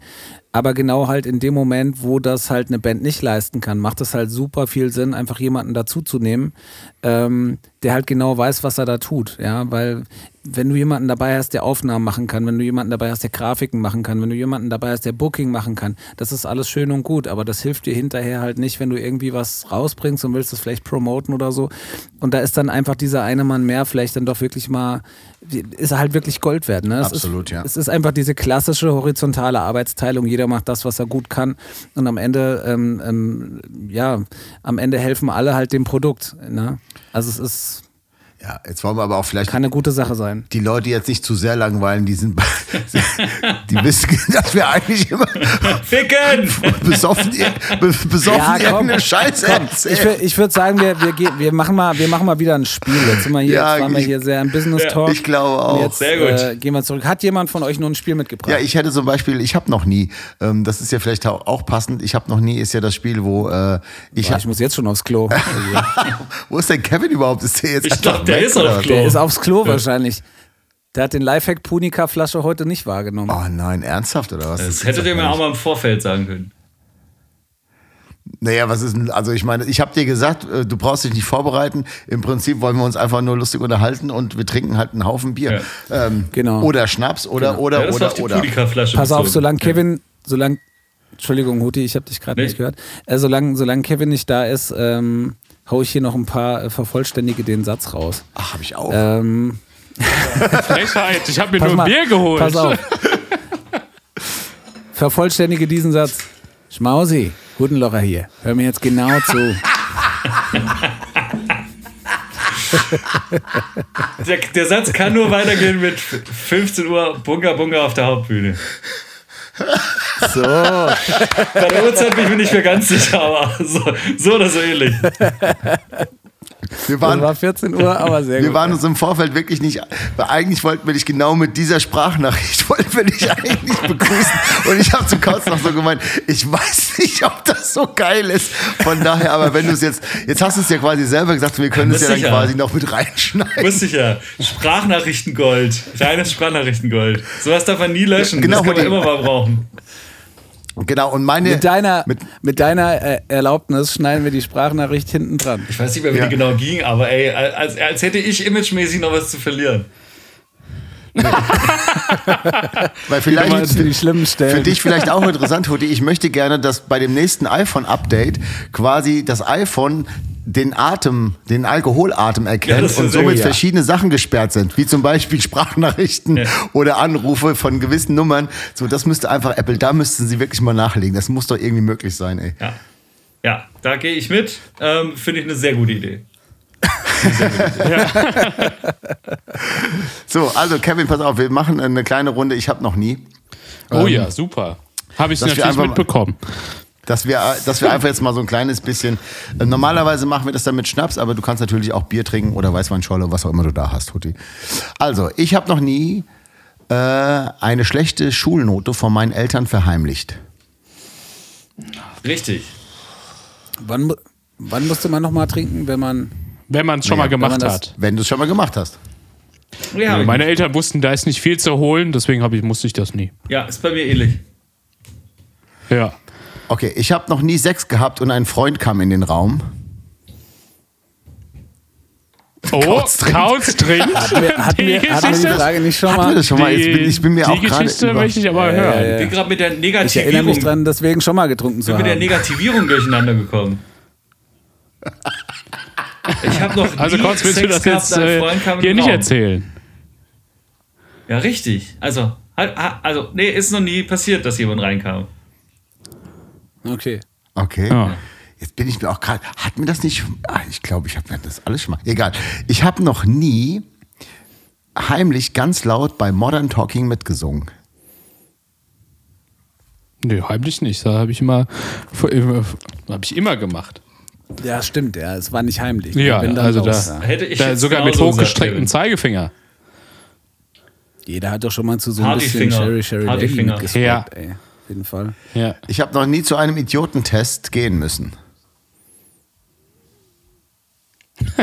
Aber genau halt in dem Moment, wo das halt eine Band nicht leisten kann, macht es halt super viel Sinn, einfach jemanden dazuzunehmen, ähm, der halt genau weiß, was er da tut. Ja, weil wenn du jemanden dabei hast, der Aufnahmen machen kann, wenn du jemanden dabei hast, der Grafiken machen kann, wenn du jemanden dabei hast, der Booking machen kann, das ist alles schön und gut, aber das hilft dir hinterher halt nicht, wenn du irgendwie was rausbringst und willst es vielleicht promoten oder so. Und da ist dann einfach dieser eine Mann mehr vielleicht dann doch wirklich mal, ist halt wirklich Gold wert. Ne? Es Absolut, ist, ja. Es ist einfach diese klassische horizontale Arbeitsteilung. Jeder macht das, was er gut kann. Und am Ende, ähm, ähm, ja, am Ende helfen alle halt dem Produkt. Ne? Also es ist. Ja, jetzt wollen wir aber auch vielleicht Kann eine gute Sache sein. die Leute jetzt nicht zu sehr langweilen. Die sind, die wissen, dass wir eigentlich immer Ficken! besoffen, be- besoffen Ja, komm. irgendeine Scheiße Ich, erzählen. wür- ich würde sagen, wir, wir, gehen- wir, machen mal, wir machen mal wieder ein Spiel. Jetzt, sind wir hier, Ja, jetzt waren wir ich- hier sehr im Business Talk. ich glaube auch. Jetzt Sehr gut. Äh, gehen wir zurück. Hat jemand von euch noch ein Spiel mitgebracht? Ja, ich hätte zum Beispiel, ich habe noch nie, ähm, das ist ja vielleicht auch passend, ich habe noch nie, ist ja das Spiel, wo äh, ich, Boah, ich muss jetzt schon aufs Klo. wo ist denn Kevin überhaupt? Ist der jetzt Ich der weg, ist auf? Klo. Der ist aufs Klo wahrscheinlich. Der hat den Lifehack Punika Flasche heute nicht wahrgenommen. Oh nein, ernsthaft oder was? Das hättet ihr mir auch mal im Vorfeld sagen können. Naja, was ist denn, also ich meine, ich habe dir gesagt, äh, du brauchst dich nicht vorbereiten. Im Prinzip wollen wir uns einfach nur lustig unterhalten und wir trinken halt einen Haufen Bier. Ähm, Genau. Oder Schnaps oder, oder, Ja, das auf oder, die oder. Pass auf, bezogen. solange Kevin, solange, Entschuldigung, Huti, ich habe dich gerade Nee. nicht gehört. Äh, solange, solange Kevin nicht da ist, ähm, hau ich hier noch ein paar, äh, vervollständige den Satz raus. Ach, habe ich auch. Ähm, Frechheit, ich habe mir pass nur mal, Bier geholt. Pass auf. Vervollständige diesen Satz. Schmausi, Hutenlocher hier. Hör mir jetzt genau zu. Der, der Satz kann nur weitergehen mit 15 Uhr Bunga Bunga auf der Hauptbühne. So. Bei der Uhrzeit bin ich mir nicht mehr ganz sicher, aber so, so oder so ähnlich. wir Das waren, war 14 Uhr, aber sehr wir gut. waren uns im Vorfeld wirklich nicht, weil eigentlich wollten wir dich genau mit dieser Sprachnachricht, wollten wir dich eigentlich begrüßen. Und ich habe zu Kautz noch so gemeint, ich weiß nicht, ob das so geil ist. Von daher, aber wenn du es jetzt, jetzt hast du es ja quasi selber gesagt, wir können es Das ja dann quasi noch mit reinschneiden. Wusste ich ja. Sprachnachrichtengold. Reines Sprachnachrichtengold. Sowas darf man nie löschen. Genau, das kann man immer mal brauchen. Genau, und meine. Mit deiner, mit, mit deiner äh, Erlaubnis schneiden wir die Sprachnachricht hinten dran. Ich weiß nicht mehr, wie Ja. die genau ging, aber ey, als, als hätte ich imagemäßig noch was zu verlieren. weil vielleicht. Immer für die schlimmen Stellen. Für dich vielleicht auch interessant, Hudi. Ich möchte gerne, dass bei dem nächsten iPhone-Update quasi das iPhone den Atem, den Alkoholatem Ja, erkennt wär und somit ja. verschiedene Sachen gesperrt sind, wie zum Beispiel Sprachnachrichten Ja. oder Anrufe von gewissen Nummern. So, das müsste einfach Apple, da müssten sie wirklich mal nachlegen. Das muss doch irgendwie möglich sein, ey. Ja. Ja, da gehe ich mit. Ähm, Finde ich eine sehr gute Idee. So, also Kevin, pass auf, wir machen eine kleine Runde. Ich habe noch nie. Oh ja, super. Habe ich natürlich mitbekommen. Dass wir, dass wir einfach jetzt mal so ein kleines bisschen. äh, Normalerweise machen wir das dann mit Schnaps, aber du kannst natürlich auch Bier trinken oder Weißweinscholle, was auch immer du da hast, Hutti. Also, ich habe noch nie äh, eine schlechte Schulnote von meinen Eltern verheimlicht. Richtig. Wann, wann musste man nochmal trinken, wenn man. Wenn man es schon Ja, mal gemacht das- hat. Wenn du es schon mal gemacht hast. Ja, Ja, meine Eltern wussten, da ist nicht viel zu holen, deswegen ich, musste ich das nie. ja, ist bei mir ähnlich. Ja. Okay, ich habe noch nie Sex gehabt und ein Freund kam in den Raum. Oh, Kauz trinkt. Kauz trinkt. Hatten wir, hatten wir die Frage nicht schon mal? das schon mal? Jetzt bin, ich bin mir die auch gerade. Geschichte über- möchte ich aber hören. Ich bin gerade mit der Ich erinnere mich Negativierung, dran, deswegen schon mal getrunken zu bin mit der haben. Negativierung durcheinander gekommen. Ich habe noch nie Also Kauz, willst du Sex das gehabt, jetzt äh, Freund kam in hier nicht Raum. erzählen? Ja, richtig. Also, ha- ha- also, nee, ist noch nie passiert, dass jemand reinkam. Okay. Okay. Ja. Jetzt bin ich mir auch gerade. Hat mir das nicht. Ah, ich glaube, ich habe mir das alles schon mal. Egal. Ich habe noch nie heimlich ganz laut bei Modern Talking mitgesungen. Nee, heimlich nicht. Da habe ich immer, habe ich immer gemacht. Ja, stimmt, ja. Es war nicht heimlich. Ja, also raus, da- ja. Hätte ich Da, jetzt sogar mit hochgestrecktem. Zeigefinger. Jeder hat doch schon mal zu so ein Hardy bisschen Finger. Sherry Sherry mitgeswappt, Ja. ey. Jeden Fall. Ja. Ich habe noch nie zu einem Idiotentest gehen müssen.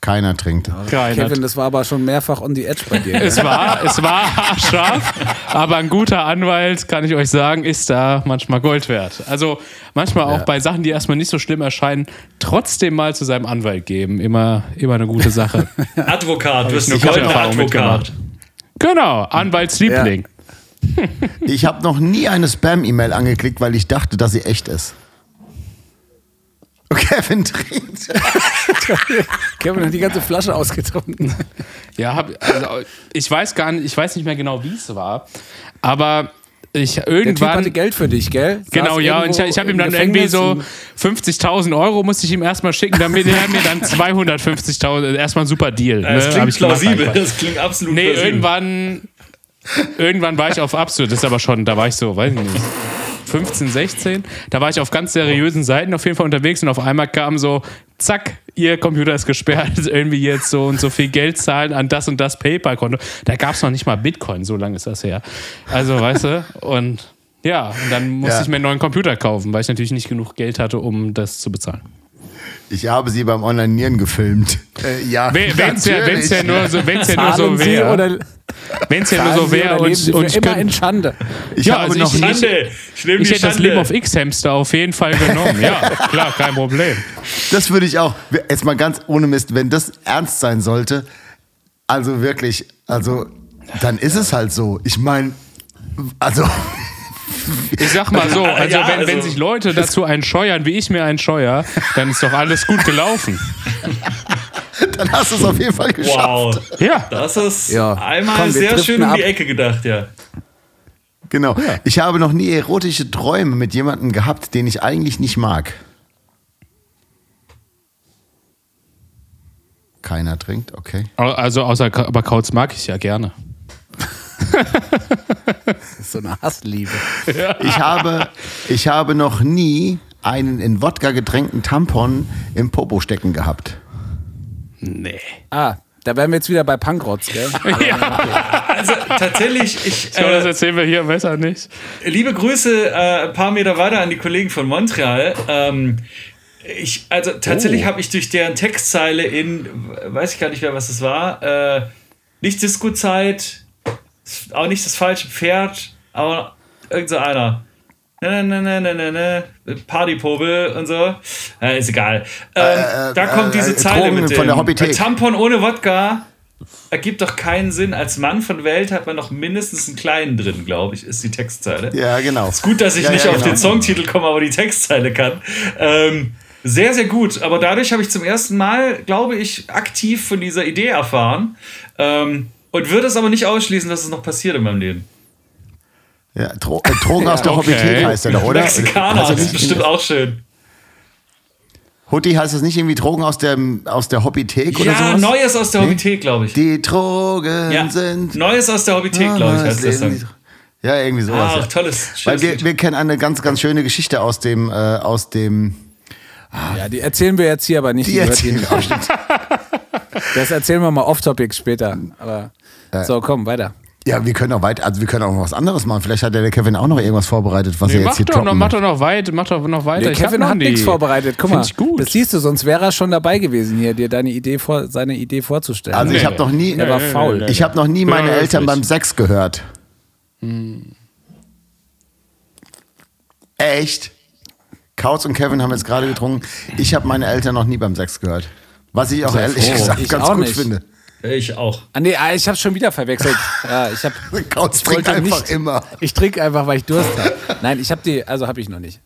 Keiner trinkt. Keiner. Kevin, das war aber schon mehrfach on the edge bei dir. Es war, es war haarscharf, aber ein guter Anwalt, kann ich euch sagen, ist da manchmal Gold wert. Also manchmal auch Ja. bei Sachen, die erstmal nicht so schlimm erscheinen, trotzdem mal zu seinem Anwalt geben. Immer, immer eine gute Sache. Advokat, du bist eine ein gute Erfahrung Advokat. mitgemacht. genau, Anwaltsliebling. Ich habe noch nie eine Spam-E-Mail angeklickt, weil ich dachte, dass sie echt ist. Kevin trinkt. Kevin hat die ganze Flasche ausgetrunken. Ja, hab, also, ich weiß gar nicht, ich weiß nicht mehr genau, wie es war, aber ich Der Typ irgendwann. hatte Geld für dich, gell? Saß Genau, ja, und ich, ich habe ihm dann irgendwie so und- 50.000 Euro musste ich ihm erstmal schicken, damit er mir dann 250.000, erstmal ein super Deal. Das ne? Hab klingt plausibel. Das klingt absolut Nee, plausibel. irgendwann, irgendwann war ich auf absolut, das ist aber schon, da war ich so, weiß ich nicht, 15, 16. Da war ich auf ganz seriösen Seiten auf jeden Fall unterwegs und auf einmal kam so, zack, ihr Computer ist gesperrt, irgendwie jetzt so und so viel Geld zahlen an das und das PayPal-Konto. Da gab es noch nicht mal Bitcoin, so lange ist das her. Also, weißt du, und ja, und dann musste Ja. ich mir einen neuen Computer kaufen, weil ich natürlich nicht genug Geld hatte, um das zu bezahlen. Ich habe sie beim Onanieren gefilmt. Äh, ja, Wenn es ja, wenn's ja nur so, wenn's ja nur so wäre, oder wenn es ja nur so wäre oder und, und ich immer könnte, in Schande. Ich Ja, habe also noch ich- Schande. Ich Ich hätte das. Leben auf X-Hamster auf jeden Fall genommen. Ja, klar, kein Problem. das würde ich auch, jetzt mal ganz ohne Mist, wenn das ernst sein sollte, also wirklich, also dann ist es halt so. Ich meine, also Ich sag mal so, also, Ja, wenn, wenn also- sich Leute dazu einen scheuern, wie ich mir einen scheuer, dann ist doch alles gut gelaufen. dann hast du es auf jeden Fall geschafft. Wow. Ja. Das ist Ja. einmal Komm, sehr schön um die. Ecke gedacht, ja. Genau. Ich habe noch nie erotische Träume mit jemandem gehabt, den ich eigentlich nicht mag. Keiner trinkt, okay. Also außer aber Kauz mag ich ja gerne. So eine Hassliebe. Ich habe, ich habe noch nie einen in Wodka getränkten Tampon im Popo stecken gehabt. Nee. Ah, da wären wir jetzt wieder bei Punkrotz, gell? Also tatsächlich, ich Aber das äh, erzählen wir hier besser nicht. liebe Grüße äh, ein paar Meter weiter an die Kollegen von Montreal. Ähm, ich, also tatsächlich Oh. habe ich durch deren Textzeile in, weiß ich gar nicht mehr, was es war, äh, nicht Disco-Zeit, auch nicht das falsche Pferd, aber irgend so einer. Ne, ne, ne, ne, ne, ne, Partypobel und so. Äh, ist egal. Ähm, äh, da kommt äh, diese äh, Zeile Drogen mit von der dem Hobbythek. Tampon ohne Wodka ergibt doch keinen Sinn. Als Mann von Welt hat man noch mindestens einen kleinen drin, glaube ich, ist die Textzeile. Ja, genau. Ist gut, dass ich Ja, nicht ja, auf genau. den Songtitel komme, aber die Textzeile kann. Ähm, sehr, sehr gut. Aber dadurch habe ich zum ersten Mal, glaube ich, aktiv von dieser Idee erfahren. Ähm, und würde es aber nicht ausschließen, dass es noch passiert in meinem Leben. Ja, Dro äh, Drogen aus der okay. Hobbythek heißt der doch, oder? Mexikaner, Also das ist bestimmt auch schön. Hutti heißt das nicht irgendwie Drogen aus der, aus der Hobbythek oder Ja, sowas? Neues aus der Hobbythek, glaube ich. Die Drogen Ja, sind. Neues aus der Hobbythek, glaube ich, heißt das dann. Ja, irgendwie sowas. Ach, ja. tolles. Weil wir, wir kennen eine ganz, ganz schöne Geschichte aus dem, äh, aus dem. Ja, die erzählen wir jetzt hier aber nicht. Die Die erzählen nicht auf. Das erzählen wir mal off-topic später. Aber so, komm, weiter. Ja, wir können auch weiter, also wir können auch noch was anderes machen. Vielleicht hat der, der Kevin auch noch irgendwas vorbereitet, was er Nee, jetzt mach hier doch noch, mach doch noch weit, mach doch noch weiter. Der Ich hab Kevin noch hat nichts vorbereitet. Guck mal, ich gut. das siehst du, sonst wäre er schon dabei gewesen, hier dir deine Idee vor, seine Idee vorzustellen. Also ich Nee. habe noch nie, Er war faul. ich habe noch nie meine Ja, Eltern beim Sex gehört. Echt? Kautz und Kevin haben jetzt gerade getrunken. Ich habe meine Eltern noch nie beim Sex gehört. Was ich auch ehrlich gesagt Ich ganz auch gut nicht. finde. Ich auch. Ah, nee, ah, ich habe schon wieder verwechselt. Ja, ich habe. Kautz ich trinkt einfach nicht- immer. Ich trinke einfach, weil ich Durst habe. Nein, ich habe die, also habe ich noch nicht.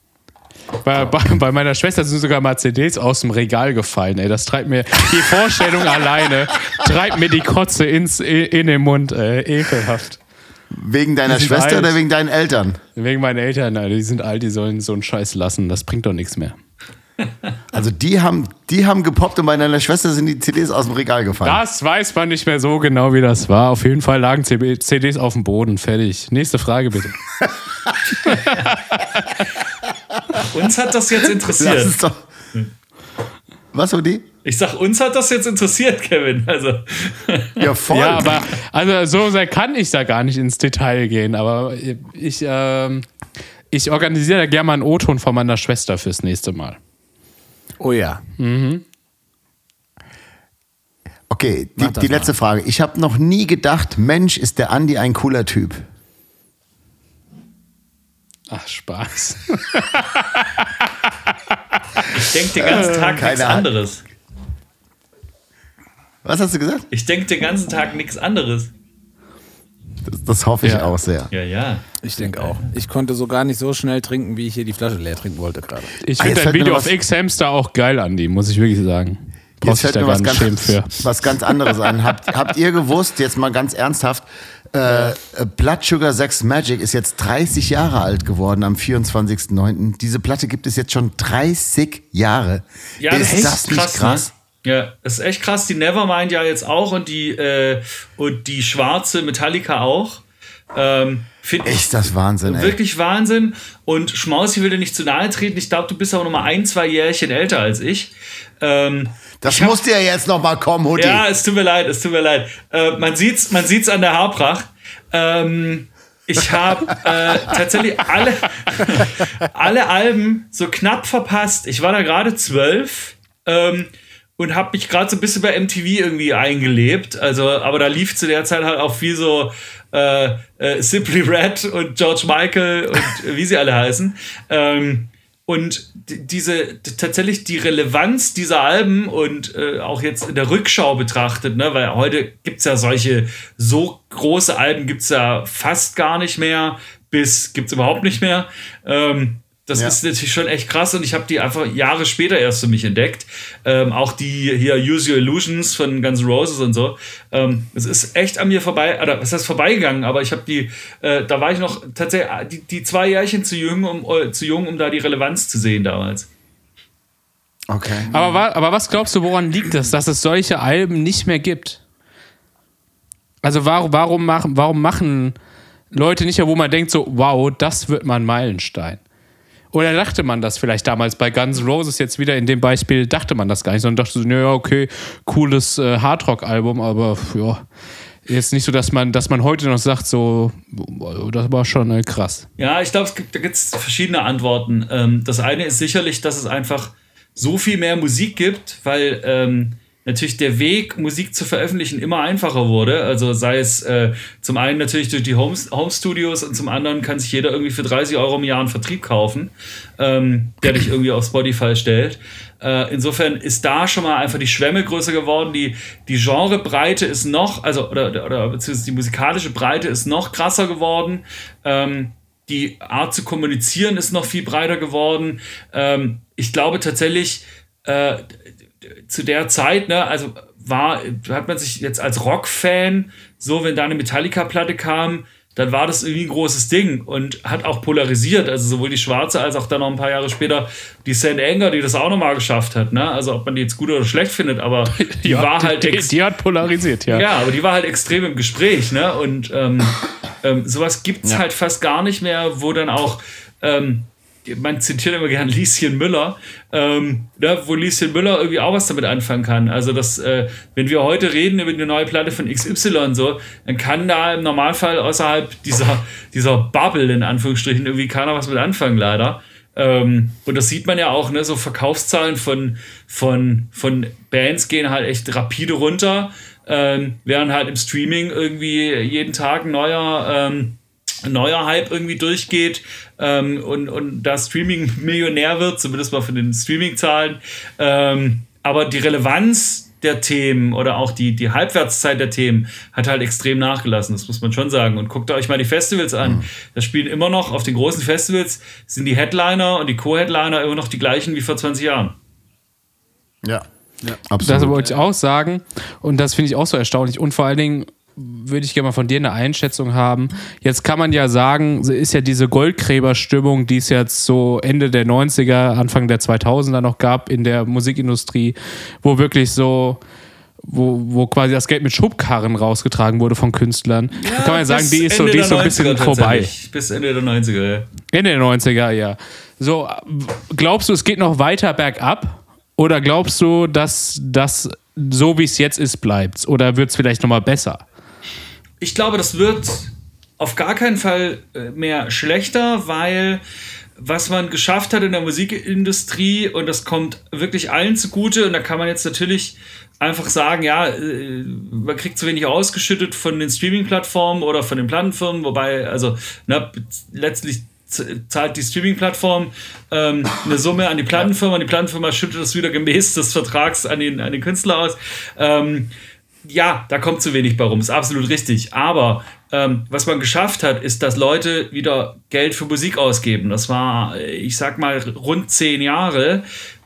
Bei, bei, bei meiner Schwester sind sogar mal CDs aus dem Regal gefallen. Ey, das treibt mir die Vorstellung alleine, treibt mir die Kotze ins, in den Mund. Ey, ekelhaft. Wegen deiner Schwester alt. oder wegen deinen Eltern? Wegen meinen Eltern, Alter, die sind alt, die sollen so einen Scheiß lassen. Das bringt doch nichts mehr. Also die haben, die haben gepoppt und bei deiner Schwester sind die CDs aus dem Regal gefallen. Das weiß man nicht mehr so genau, wie das war. Auf jeden Fall lagen CDs auf dem Boden. Fertig. Nächste Frage bitte. Uns hat das jetzt interessiert. es doch. Was, Udi? Ich sag, uns hat das jetzt interessiert, Kevin. Also, Ja, voll. Ja, aber also so sehr kann ich da gar nicht ins Detail gehen. Aber ich, ähm, ich organisiere da gerne mal einen O-Ton von meiner Schwester fürs nächste Mal. Oh ja. Okay, die, die letzte Frage. Ich habe noch nie gedacht, Mensch, ist der Andi ein cooler Typ. Ach, Spaß. ich denke den ganzen Tag keine nichts anderes. Was hast du gesagt? Ich denke den ganzen Tag nichts anderes. Das, das hoffe ich Ja. auch sehr. Ja, ja. Ich denke auch. Ich konnte so gar nicht so schnell trinken, wie ich hier die Flasche leer trinken wollte gerade. Ich Ah, finde jetzt dein Video auf X-Hamster auch geil, Andi, muss ich wirklich sagen. Jetzt Brauchst dich fällt mir was ganz, was ganz anderes ein. Habt, habt ihr gewusst, jetzt mal ganz ernsthaft, Äh, äh, Blood Sugar Sex Magic ist jetzt 30 Jahre alt geworden am 24.09. Diese Platte gibt es jetzt schon 30 Jahre. Ja, ist das ist das nicht krass, krass? Ja, das ist echt krass. Die Nevermind ja jetzt auch und die, äh, und die schwarze Metallica auch. Ähm, Finde ich Ist das Wahnsinn, ey. wirklich Wahnsinn. Und Schmaus, ich will dir nicht zu nahe treten. Ich glaube, du bist aber noch mal ein, zwei Jährchen älter als ich. Ähm, Das ich hab- musste ja jetzt noch mal kommen, Hoodie. ja, es tut mir leid, es tut mir leid. Äh, man sieht's, man sieht's an der Haarpracht. Ähm, ich habe äh, tatsächlich alle, alle Alben so knapp verpasst. Ich war da gerade zwölf ähm, und habe mich gerade so ein bisschen bei MTV irgendwie eingelebt. Also, aber da lief zu der Zeit halt auch viel so äh, äh, Simply Red und George Michael und wie sie alle heißen. Ähm, und diese tatsächlich die Relevanz dieser Alben und äh, auch jetzt in der Rückschau betrachtet, ne, weil heute gibt's ja solche so große Alben gibt's ja fast gar nicht mehr, bis gibt's überhaupt nicht mehr. Ähm, das Ja. ist natürlich schon echt krass und ich habe die einfach Jahre später erst für mich entdeckt. Ähm, auch die hier Use Your Illusions von Guns N' Roses und so. Ähm, es ist echt an mir vorbei, oder was heißt vorbeigegangen, aber ich habe die, äh, da war ich noch tatsächlich äh, die, die zwei Jährchen zu jung, um, äh, zu jung, um da die Relevanz zu sehen damals. Okay. Aber, wa aber was glaubst du, woran liegt es, dass es solche Alben nicht mehr gibt? Also warum, warum, machen, warum machen Leute nicht, wo man denkt so, wow, das wird mal ein Meilenstein? Oder dachte man das vielleicht damals bei Guns N' Roses jetzt wieder in dem Beispiel, dachte man das gar nicht, sondern dachte so, naja, okay, cooles äh, Hardrock-Album, aber ja, jetzt nicht so, dass man, dass man heute noch sagt, so, das war schon äh, krass. Ja, ich glaube, es gibt, da gibt es verschiedene Antworten. Ähm, das eine ist sicherlich, dass es einfach so viel mehr Musik gibt, weil ähm, natürlich der Weg, Musik zu veröffentlichen, immer einfacher wurde. Also sei es äh, zum einen natürlich durch die Home, Home Studios und zum anderen kann sich jeder irgendwie für 30 Euro im Jahr einen Vertrieb kaufen, ähm, der dich irgendwie auf Spotify stellt. Äh, insofern ist da schon mal einfach die Schwemme größer geworden. Die, die Genrebreite ist noch, also oder, oder beziehungsweise die musikalische Breite ist noch krasser geworden. Ähm, die Art zu kommunizieren ist noch viel breiter geworden. Ähm, ich glaube tatsächlich, äh, zu der Zeit, ne, also war, hat man sich jetzt als Rock-Fan, so wenn da eine Metallica-Platte kam, dann war das irgendwie ein großes Ding und hat auch polarisiert. Also sowohl die Schwarze als auch dann noch ein paar Jahre später die St. Anger, die das auch nochmal geschafft hat. Ne? Also ob man die jetzt gut oder schlecht findet, aber die Ja, war halt die, die hat polarisiert, ja. ja, aber die war halt extrem im Gespräch, ne? Und ähm, ähm, sowas gibt's halt fast gar nicht mehr, wo dann auch, ähm, man zitiert immer gern Lieschen Müller, ähm, ne, wo Lieschen Müller irgendwie auch was damit anfangen kann. Also, dass, äh, wenn wir heute reden über die neue Platte von XY so, dann kann da im Normalfall außerhalb dieser, dieser Bubble, in Anführungsstrichen, irgendwie keiner was mit anfangen, leider. Ähm, und das sieht man ja auch, ne, so Verkaufszahlen von, von, von Bands gehen halt echt rapide runter, ähm, während halt im Streaming irgendwie jeden Tag neuer, ähm, neuer Hype irgendwie durchgeht ähm, und, und da Streaming Millionär wird, zumindest mal von den Streaming-Zahlen. Ähm, aber die Relevanz der Themen oder auch die, die Halbwertszeit der Themen hat halt extrem nachgelassen, das muss man schon sagen. Und guckt euch mal die Festivals an. Da spielen immer noch auf den großen Festivals sind die Headliner und die Co-Headliner immer noch die gleichen wie vor 20 Jahren. Ja. ja. Das Absolut. wollte ich auch sagen. Und das finde ich auch so erstaunlich. Und vor allen Dingen würde ich gerne mal von dir eine Einschätzung haben. Jetzt kann man ja sagen, ist ja diese Goldgräberstimmung, die es jetzt so Ende der 90er, Anfang der 2000er noch gab in der Musikindustrie, wo wirklich so, wo, wo quasi das Geld mit Schubkarren rausgetragen wurde von Künstlern. da kann man ja sagen, die ist so, die ist so ein bisschen 90er vorbei. Bis Ende der 90er, ja. Ende der 90er, ja. So, glaubst du, es geht noch weiter bergab? Oder glaubst du, dass das so wie es jetzt ist, bleibt? Oder wird es vielleicht nochmal besser? Ich glaube, das wird auf gar keinen Fall äh, mehr schlechter, weil was man geschafft hat in der Musikindustrie und das kommt wirklich allen zugute und da kann man jetzt natürlich einfach sagen, ja, äh, man kriegt zu wenig ausgeschüttet von den Streaming-Plattformen oder von den Plattenfirmen, wobei, also na, letztlich z- zahlt die Streaming-Plattform ähm, eine Summe an die Plattenfirma und die Plattenfirma schüttet das wieder gemäß des Vertrags an den, an den Künstler aus. Ähm, ja, da kommt zu wenig bei rum, ist absolut richtig. Aber ähm, was man geschafft hat, ist, dass Leute wieder Geld für Musik ausgeben. Das war, äh, ich sag mal, rund zehn Jahre